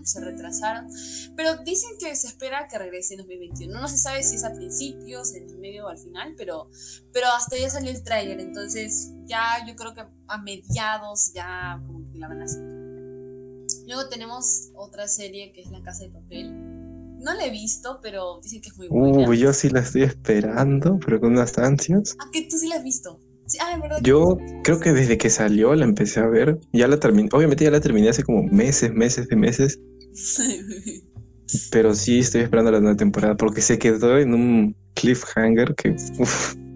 se retrasaron. Pero dicen que se espera que regrese en 2021. No se sabe si es a principios, en el medio o al final, pero, pero hasta ya salió el tráiler. Entonces ya yo creo que a mediados ya como que la van a hacer. Luego tenemos otra serie que es La Casa de Papel. No la he visto, pero dicen que es muy buena. Uy, yo sí la estoy esperando, pero con unas ansias. Ah, que tú sí la has visto. Yo creo que desde que salió la empecé a ver. Ya la terminé. Obviamente ya la terminé hace como meses, meses de meses. Pero sí estoy esperando la nueva temporada porque se quedó en un cliffhanger que.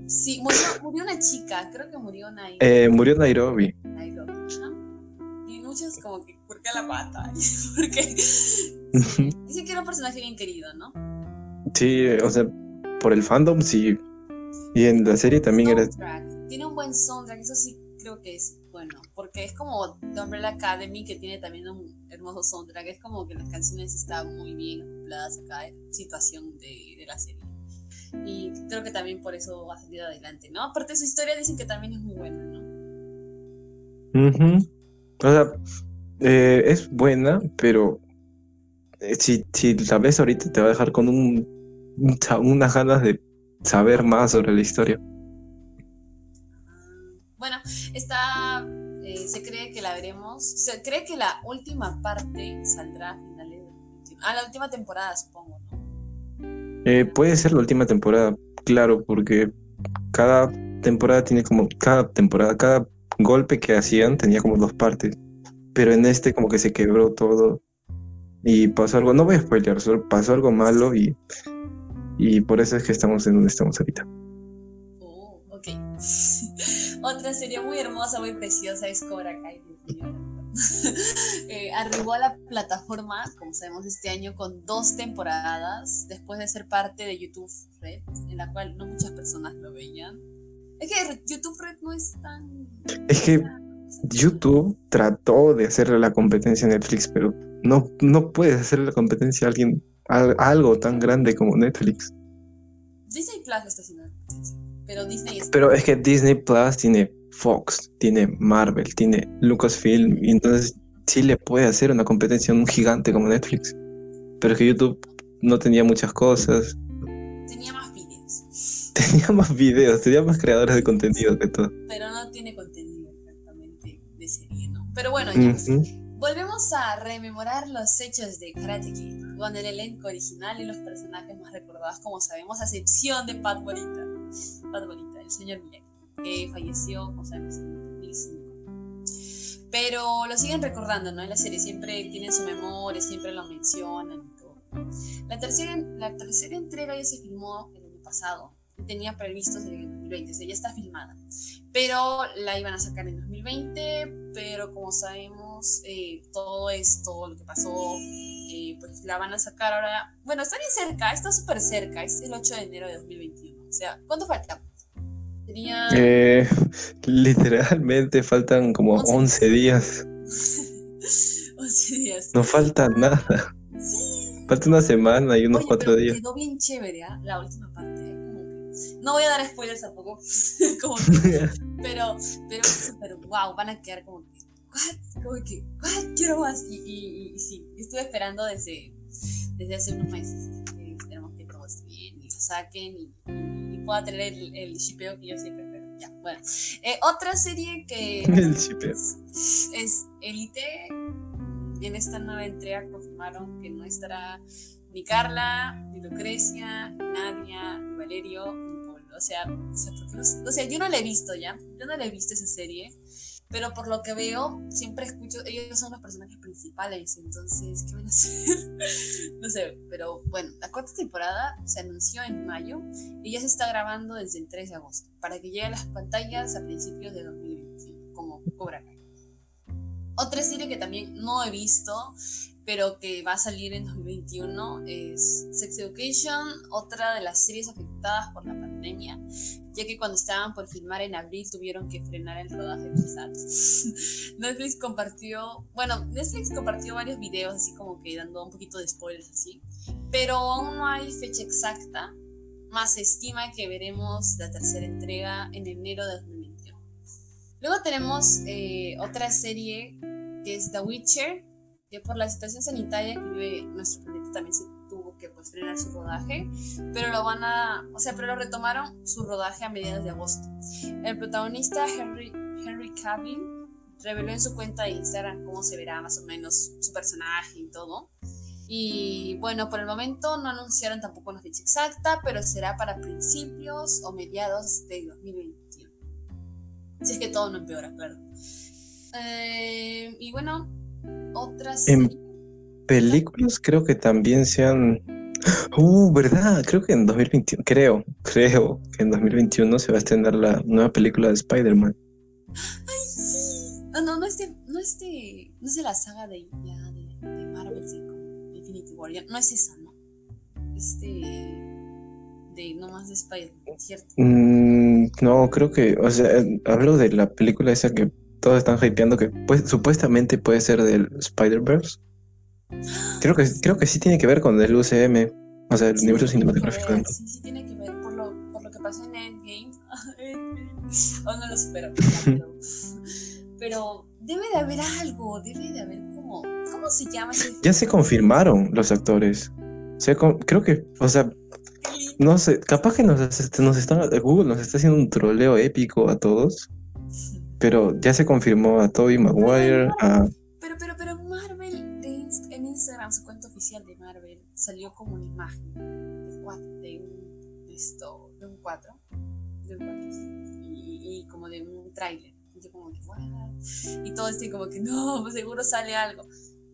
Sí, murió, murió, una chica, creo que murió Nairobi. Eh, murió Nairobi. Nairobi. Y muchos como que, ¿por qué la mata? Porque dice que era un personaje bien querido, ¿no? Sí, o sea, por el fandom sí. Y en la serie también era tiene un buen soundtrack, eso sí creo que es bueno, porque es como The Umbrella Academy que tiene también un hermoso soundtrack, es como que las canciones están muy bien acopladas a cada situación de, de la serie. Y creo que también por eso ha salido adelante, ¿no? Aparte su historia dicen que también es muy buena, ¿no? O sea, eh, es buena, pero si, si la ves ahorita te va a dejar con un, unas ganas de saber más sobre la historia. Bueno, está, eh, se cree que la veremos, se cree que la última parte saldrá a finales de Ah, la última temporada, supongo, ¿no? Eh, puede ser la última temporada, claro, porque cada temporada tiene como, cada temporada, cada golpe que hacían tenía como dos partes, pero en este como que se quebró todo y pasó algo, no voy a spoiler, solo pasó algo malo y, y por eso es que estamos en donde estamos ahorita. Oh, ok. Otra serie muy hermosa, muy preciosa es Cobra Kai. eh, arribó a la plataforma, como sabemos, este año con dos temporadas, después de ser parte de YouTube Red, en la cual no muchas personas lo veían. Es que YouTube Red no es tan... Es que YouTube trató de hacerle la competencia a Netflix, pero no, no puedes hacerle la competencia a alguien, a algo tan grande como Netflix. Disney Plus está haciendo la competencia. Pero Disney es... Pero es que Disney Plus tiene Fox, tiene Marvel, tiene Lucasfilm, y entonces sí le puede hacer una competencia a un gigante como Netflix. Pero es que YouTube no tenía muchas cosas. Tenía más videos. Tenía más videos, tenía más creadores de contenido que todo. Pero no tiene contenido exactamente de serie, ¿no? Pero bueno, ya. Volvemos a rememorar los hechos de Karate Kid, con el elenco original y los personajes más recordados, como sabemos, a excepción de Pat Morita. Pat Morita, el señor Miyagi, que falleció, como sabemos, en 2005. Pero lo siguen recordando, ¿no? En la serie siempre tienen su memoria, siempre lo mencionan y todo. La tercera, la tercera entrega ya se filmó el año pasado, tenía previsto en el 2020, o sea, ya está filmada. Pero la iban a sacar en 2020, pero como sabemos, eh, todo esto, lo que pasó, eh, pues la van a sacar ahora. Bueno, está bien cerca, está súper cerca, es el 8 de enero de 2021. O sea, ¿cuánto falta? Sería... Eh, literalmente faltan como 11 11 días. 11 días. No falta nada. Sí. Falta una semana y unos Oye, cuatro pero días. Quedó bien chévere, ¿ah? La última parte. ¿Eh? No voy a dar spoilers tampoco. como que- pero, pero es súper wow. Van a quedar como que, ¿what? Como que, ¿what? Quiero más. Y, y, y sí, estuve esperando desde, desde hace unos meses. así que esperemos que todo esté bien y lo saquen y, pueda tener el, el shipeo que yo siempre espero. Ya, bueno. Eh, otra serie que El chipeo. es Elite. En esta nueva entrega confirmaron que no estará ni Carla, ni Lucrecia, ni Nadia, ni Valerio. O sea, o sea, yo no la he visto ya. Yo no la he visto esa serie. Pero por lo que veo, siempre escucho, ellos son los personajes principales, entonces, ¿qué van a hacer? no sé, pero bueno, la cuarta temporada se anunció en mayo y ya se está grabando desde el 3 de agosto, para que llegue a las pantallas a principios de 2021, como Cobra Kai. Otra serie que también no he visto, pero que va a salir en 2021 es Sex Education, otra de las series afectadas por la pandemia, ya que cuando estaban por filmar en abril tuvieron que frenar el rodaje pesado. Netflix compartió, bueno, Netflix compartió varios videos así como que dando un poquito de spoilers así, pero aún no hay fecha exacta, más se estima que veremos la tercera entrega en enero de 2021. Luego tenemos eh, otra serie que es The Witcher, que por la situación sanitaria que vive nuestro planeta también se que pues, frenar su rodaje, pero lo van a, o sea, pero lo retomaron su rodaje a mediados de agosto. El protagonista Henry, Henry Cavill reveló en su cuenta de Instagram cómo se verá más o menos su personaje y todo. Y bueno, por el momento no anunciaron tampoco una fecha exacta, pero será para principios o mediados de 2021. Si es que todo no empeora, claro. Eh, y bueno, otras. En películas creo que también sean... Uh, ¿verdad? Creo que en 2021, creo, creo que en 2021 se va a estrenar la nueva película de Spider-Man. ¡Ay, sí! No, no, no es de, no es de, no es de la saga de, ya, de, de Marvel, sí, como Infinity War. ya, No es esa, ¿no? Es de. de no más de Spider-Man, ¿cierto? Mm, no, creo que, o sea, eh, hablo de la película esa que todos están hypeando que pues, supuestamente puede ser del Spider-Verse. Creo que, creo que sí tiene que ver con el UCM, o sea, el Sí, universo cinematográfico. ver, Sí, sí, tiene que ver por lo, por lo que pasó en Endgame. Aún no lo supero. Pero, pero debe de haber algo, debe de haber como. ¿Cómo se llama ese? Ya se confirmaron los actores. Se creo que, o sea, no sé, capaz que nos, nos están, Google nos está haciendo un troleo épico a todos, pero ya se confirmó a Tobey Maguire, a salió como una imagen de, cuat- de un, de un 4, de un 4, y, como de un tráiler. Y como que, todo este como que, no, pues seguro sale algo.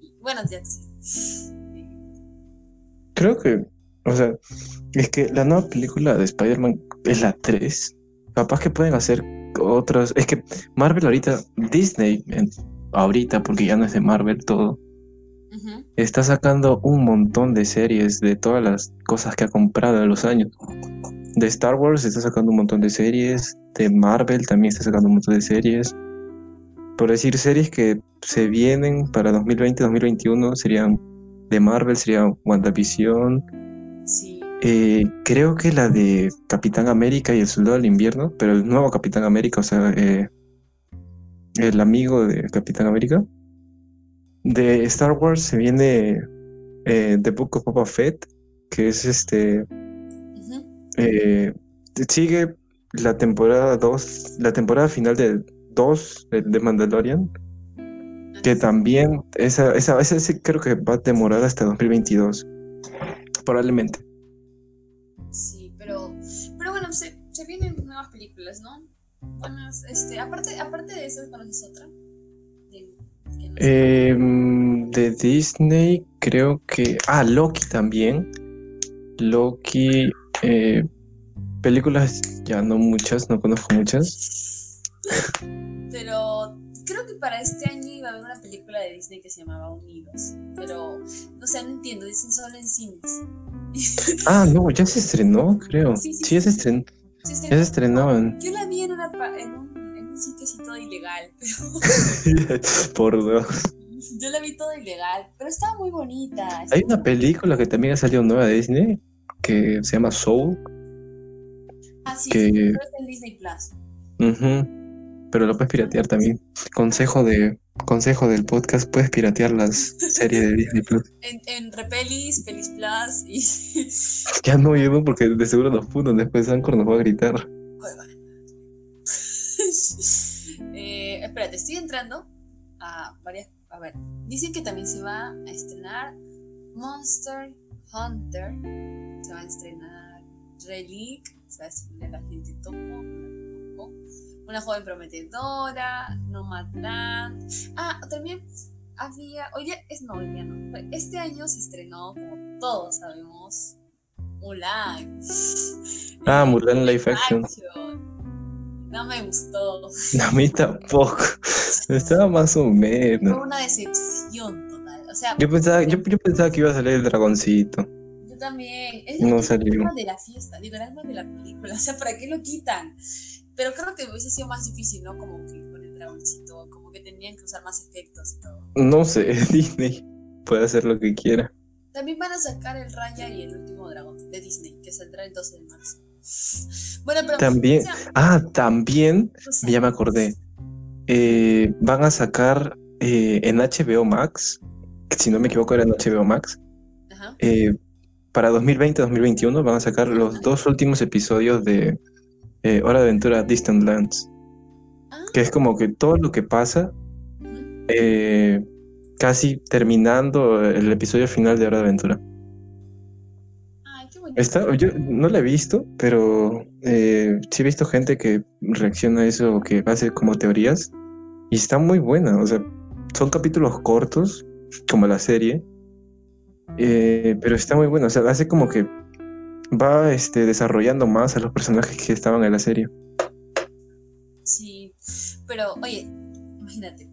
Y bueno, ya sí. Creo que, o sea, es que la nueva película de Spider-Man es la 3. Capaz que pueden hacer otras. Es que Marvel ahorita, Disney, ahorita, porque ya no es de Marvel todo, Está sacando un montón de series de todas las cosas que ha comprado en los años. De Star Wars está sacando un montón de series, de Marvel también está sacando un montón de series. Por decir series que se vienen para 2020-2021 serían de Marvel, sería WandaVision, Sí. eh, creo que la de Capitán América y el Soldado del Invierno, pero el nuevo Capitán América, o sea, eh, el amigo de Capitán América. De Star Wars se viene eh, The Book of Boba Fett, que es este. Eh, sigue la temporada 2, la temporada final del 2 de, Mandalorian, que también, esa, esa, esa sí creo que va a demorar hasta 2022, probablemente. Sí, pero, pero bueno, se, se vienen nuevas películas, ¿no? Este, aparte, aparte de eso, ¿conoces otra? Em, de Disney, creo que. Ah, Loki también. Loki. eh, películas, ya no muchas, no conozco muchas. Pero creo que para este año iba a haber una película de Disney que se llamaba Unidos. Pero, no sé, no entiendo, dicen solo en cines. Ah, no, ya se estrenó, creo. Sí, sí, Sí, ya se estrenó. Se Ya se estrenó. en... Yo la vi en, una, en, sitio así todo ilegal, pero Por dos. yo la vi todo ilegal, pero estaba muy bonita. Hay una película que también ha salido nueva de Disney que se llama Soul. Ah, sí, que- sí, pero está en Disney Plus. Ujú. Pero lo puedes piratear también. Consejo de consejo del podcast, puedes piratear las series de Disney Plus. En, en Repelis, Pelis Plus y. Ya no llevo porque de seguro nos funan después Anchor nos va a gritar. eh, espérate, estoy entrando a varias. A ver, dicen que también se va a estrenar Monster Hunter, se va a estrenar Relic, se va a estrenar La Gente Topo, Una Joven Prometedora, Nomadland. Ah, también había. Oye, es no, día no. Este año se estrenó, como todos sabemos, Mulan. Ah, Mulan Live Action. No me gustó. A mí tampoco. Estaba más o Fue menos. una decepción total. O sea, Yo pensaba, yo, yo pensaba que iba a salir el dragoncito. yo también. Es, No salió. el alma de la fiesta, digo, el alma de la película. O sea, ¿para qué lo quitan? Pero creo que hubiese sido más difícil, ¿no? Como que con el dragoncito, como que tenían que usar más efectos y todo. No sé, Disney puede hacer lo que quiera. También van a sacar el Raya y el último dragón de Disney, que saldrá el 12 de marzo. Bueno, pero. También- Ah, también, sea, ya me acordé. Eh, van a sacar eh, en HBO Max, si no me equivoco era en HBO Max, Ajá. eh, para 2020-2021 van a sacar los dos últimos episodios de eh, Hora de Aventura Distant Lands, Ah, que es como que todo lo que pasa eh, casi terminando el episodio final de Hora de Aventura. Está, yo no la he visto, pero eh, sí he visto gente que reacciona a eso o que hace como teorías y está muy buena. O sea, son capítulos cortos, como la serie, eh, pero está muy buena. O sea, hace como que va este, desarrollando más a los personajes que estaban en la serie. Sí, pero oye, imagínate,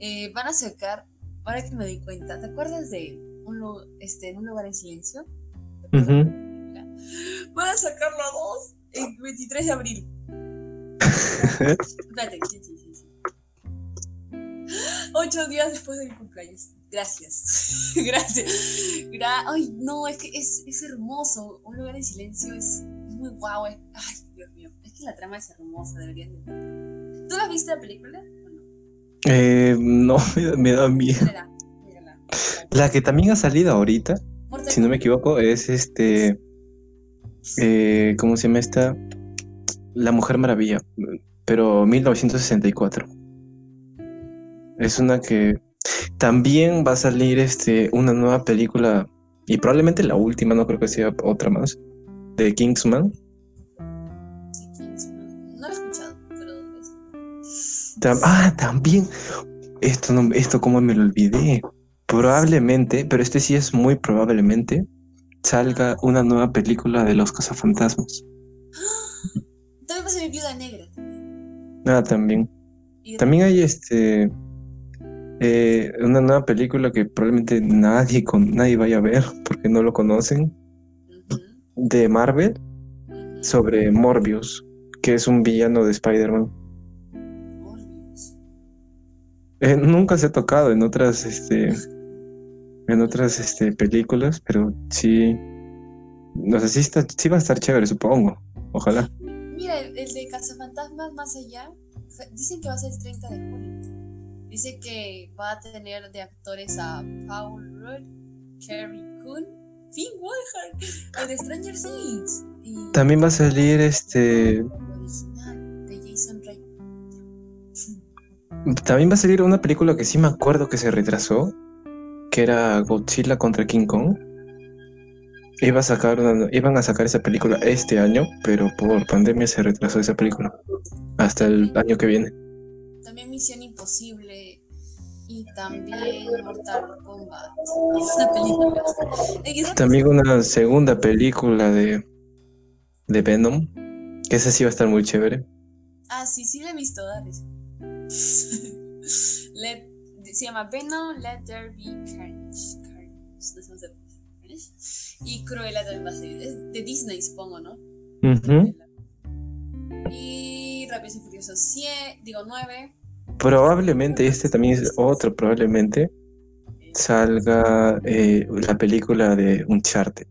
eh, van a sacar, ahora que me doy cuenta, ¿te acuerdas de un, este, un lugar en silencio? Ujú. Van a sacar la 2 el 23 de abril. Espérate, sí, sí, sí. Ocho días después de mi cumpleaños. Gracias. Gracias. Gra- Ay, no, es que es, es hermoso. Un lugar en silencio es, es muy guau. es- Ay, Dios mío. Es que la trama es hermosa, deberías de ¿Tú la viste la película? ¿O no? Eh, no, me da, me da miedo. Mírala, mírala. La que también ha salido ahorita, Mortal si no me equivoco, es este. Eh, ¿Cómo se llama esta? La Mujer Maravilla, pero 1964. Es una que también va a salir este, una nueva película, y probablemente la última, no creo que sea otra más, de Kingsman. Kingsman. No lo he escuchado, pero es. Tam- ah, también. Esto, no, esto como me lo olvidé. Probablemente, pero este sí es muy probablemente, salga una nueva película de los cazafantasmas. También va a Viuda Negra. Ah, también. También hay este eh, una nueva película que probablemente nadie con nadie vaya a ver porque no lo conocen de Marvel sobre Morbius, que es un villano de Spider-Man. Morbius. Eh, nunca se ha tocado en otras este en otras este películas, pero sí no sé si está sí va a estar chévere, supongo. Ojalá. Mira, el, el de Cazafantasmas más allá, dicen que va a ser el 30 de julio. Dice que va a tener de actores a Paul Rudd, Carrie Coon, Finn Wolfhard, el de Stranger Things. Y También va a salir este original de Jason Reitman. También va a salir una película que sí me acuerdo que se retrasó, que era Godzilla contra King Kong. Iba a sacar iban a sacar esa película este año, pero por pandemia se retrasó esa película hasta el año que viene. También Misión Imposible y también Mortal Kombat. Una película. También una segunda película de, de Venom, que esa sí va a estar muy chévere. Ah, sí, sí la he visto, dale. Let- se llama Venom, Let There Be Carnage. Carnage. No sé cómo se pronuncia. Carnage. Y Cruella también va a ser. Es de Disney, supongo, ¿no? Ujú. Rápidos y Furiosos 100, digo 9. Probablemente este también es otro, probablemente salga eh, la película de Uncharted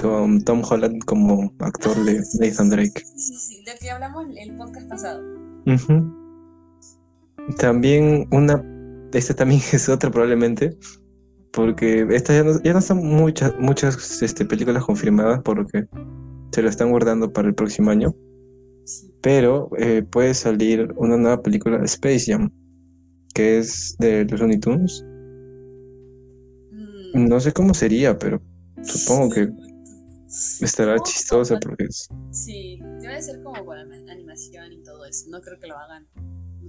con Tom Holland como actor de Ah, Nathan Drake. Sí, sí, sí, de que hablamos en el podcast pasado. Ujú. También una, esta también es otra probablemente, porque esta ya no, ya no están muchas, muchas este, películas confirmadas, por lo que se lo están guardando para el próximo año, pero eh, puede salir una nueva película de Space Jam, que es de los Looney Tunes. Mm, No sé cómo sería, pero supongo que estará chistosa porque es... Sí, debe ser como con animación y todo eso. No creo que lo hagan,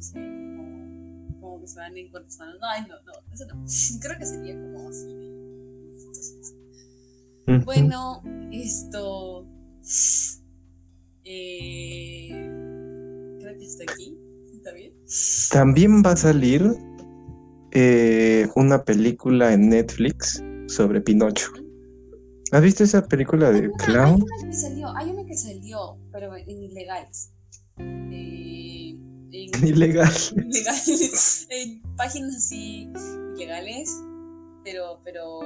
no sé, como, como que se van en cuantos manos. No, ay, no, no, eso no. Creo que sería como así entonces. Bueno, esto. Eh, creo que está aquí. ¿Está bien? También va a salir eh, una película en Netflix sobre Pinocho. ¿Has visto esa película Hay de una, hay Clown? una que salió, hay una que salió, pero en ilegales. Eh, en, Ilegal. ilegales, en páginas así ilegales, pero, pero,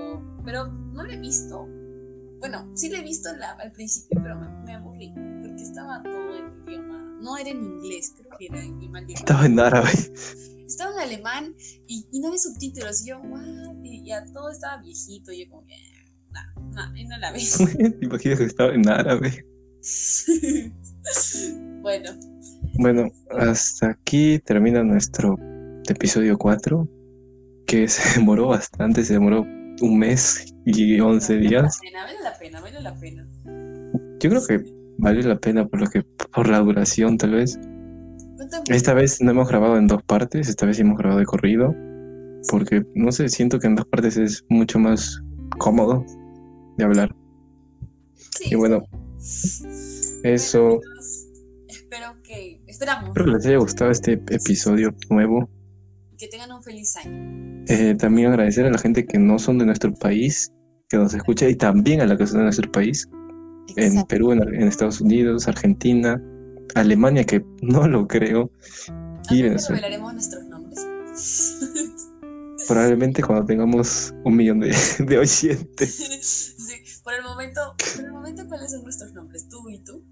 pero no la he visto. Bueno, sí la he visto en la- al principio, pero me, me aburrí, porque estaba todo en idioma, no era en inglés, creo que era en idioma. Estaba en árabe. Estaba en alemán y, y no había subtítulos, y yo, what, y ya todo estaba viejito, y yo como que, no, no, y no la veo. ¿Te imaginas que estaba en árabe? bueno, Bueno, hasta aquí termina nuestro episodio 4, que se demoró bastante, se demoró un mes y 11 días. Vale la pena, vale la pena. Yo creo que vale la pena por lo que por la duración tal vez. Esta vez no hemos grabado en dos partes, esta vez hemos grabado de corrido, porque no sé, siento que en dos partes es mucho más cómodo de hablar. Sí, Y bueno, eso, espero que, esperamos espero que les haya gustado este episodio nuevo. que tengan un feliz año. Eh, también agradecer a la gente que no son de nuestro país, que nos escucha, y también a la que son de nuestro país, en. Perú, en, en Estados Unidos, Argentina, Alemania, que no lo creo, y ¿Algún día Venezuela. revelaremos nuestros nombres? Probablemente cuando tengamos un millón de, de oyentes. sí, por el momento, por el momento, ¿cuáles son nuestros nombres? Tú y tú.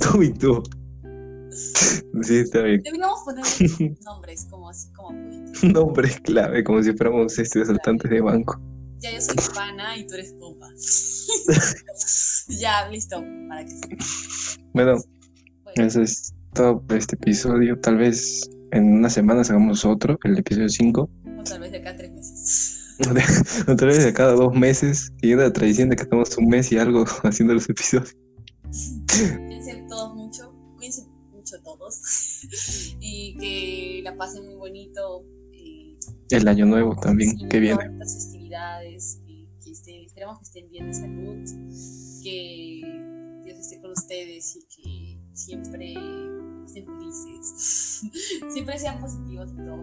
Tú y tú. Sí, está bien. Deberíamos poner nombres como así, como. Nombres clave, como si fuéramos este, asaltantes de banco. Ya yo soy pana y tú eres compa. ya, listo, para que. Bueno, Bueno, eso es todo por este episodio. Tal vez en unas semanas hagamos otro, el episodio 5. o tal vez de acá a tres meses. Otra vez de cada dos meses, siguiendo la tradición de que estamos un mes y algo haciendo los episodios. y que la pasen muy bonito. Eh, El año nuevo también, que viene. Las festividades, que, estén, esperamos que estén bien de salud, que Dios esté con ustedes y que siempre estén felices, siempre sean positivos y todo.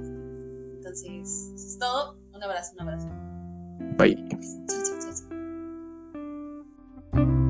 Entonces, eso es todo. Un abrazo, un abrazo. Bye. Chao, chao, chao.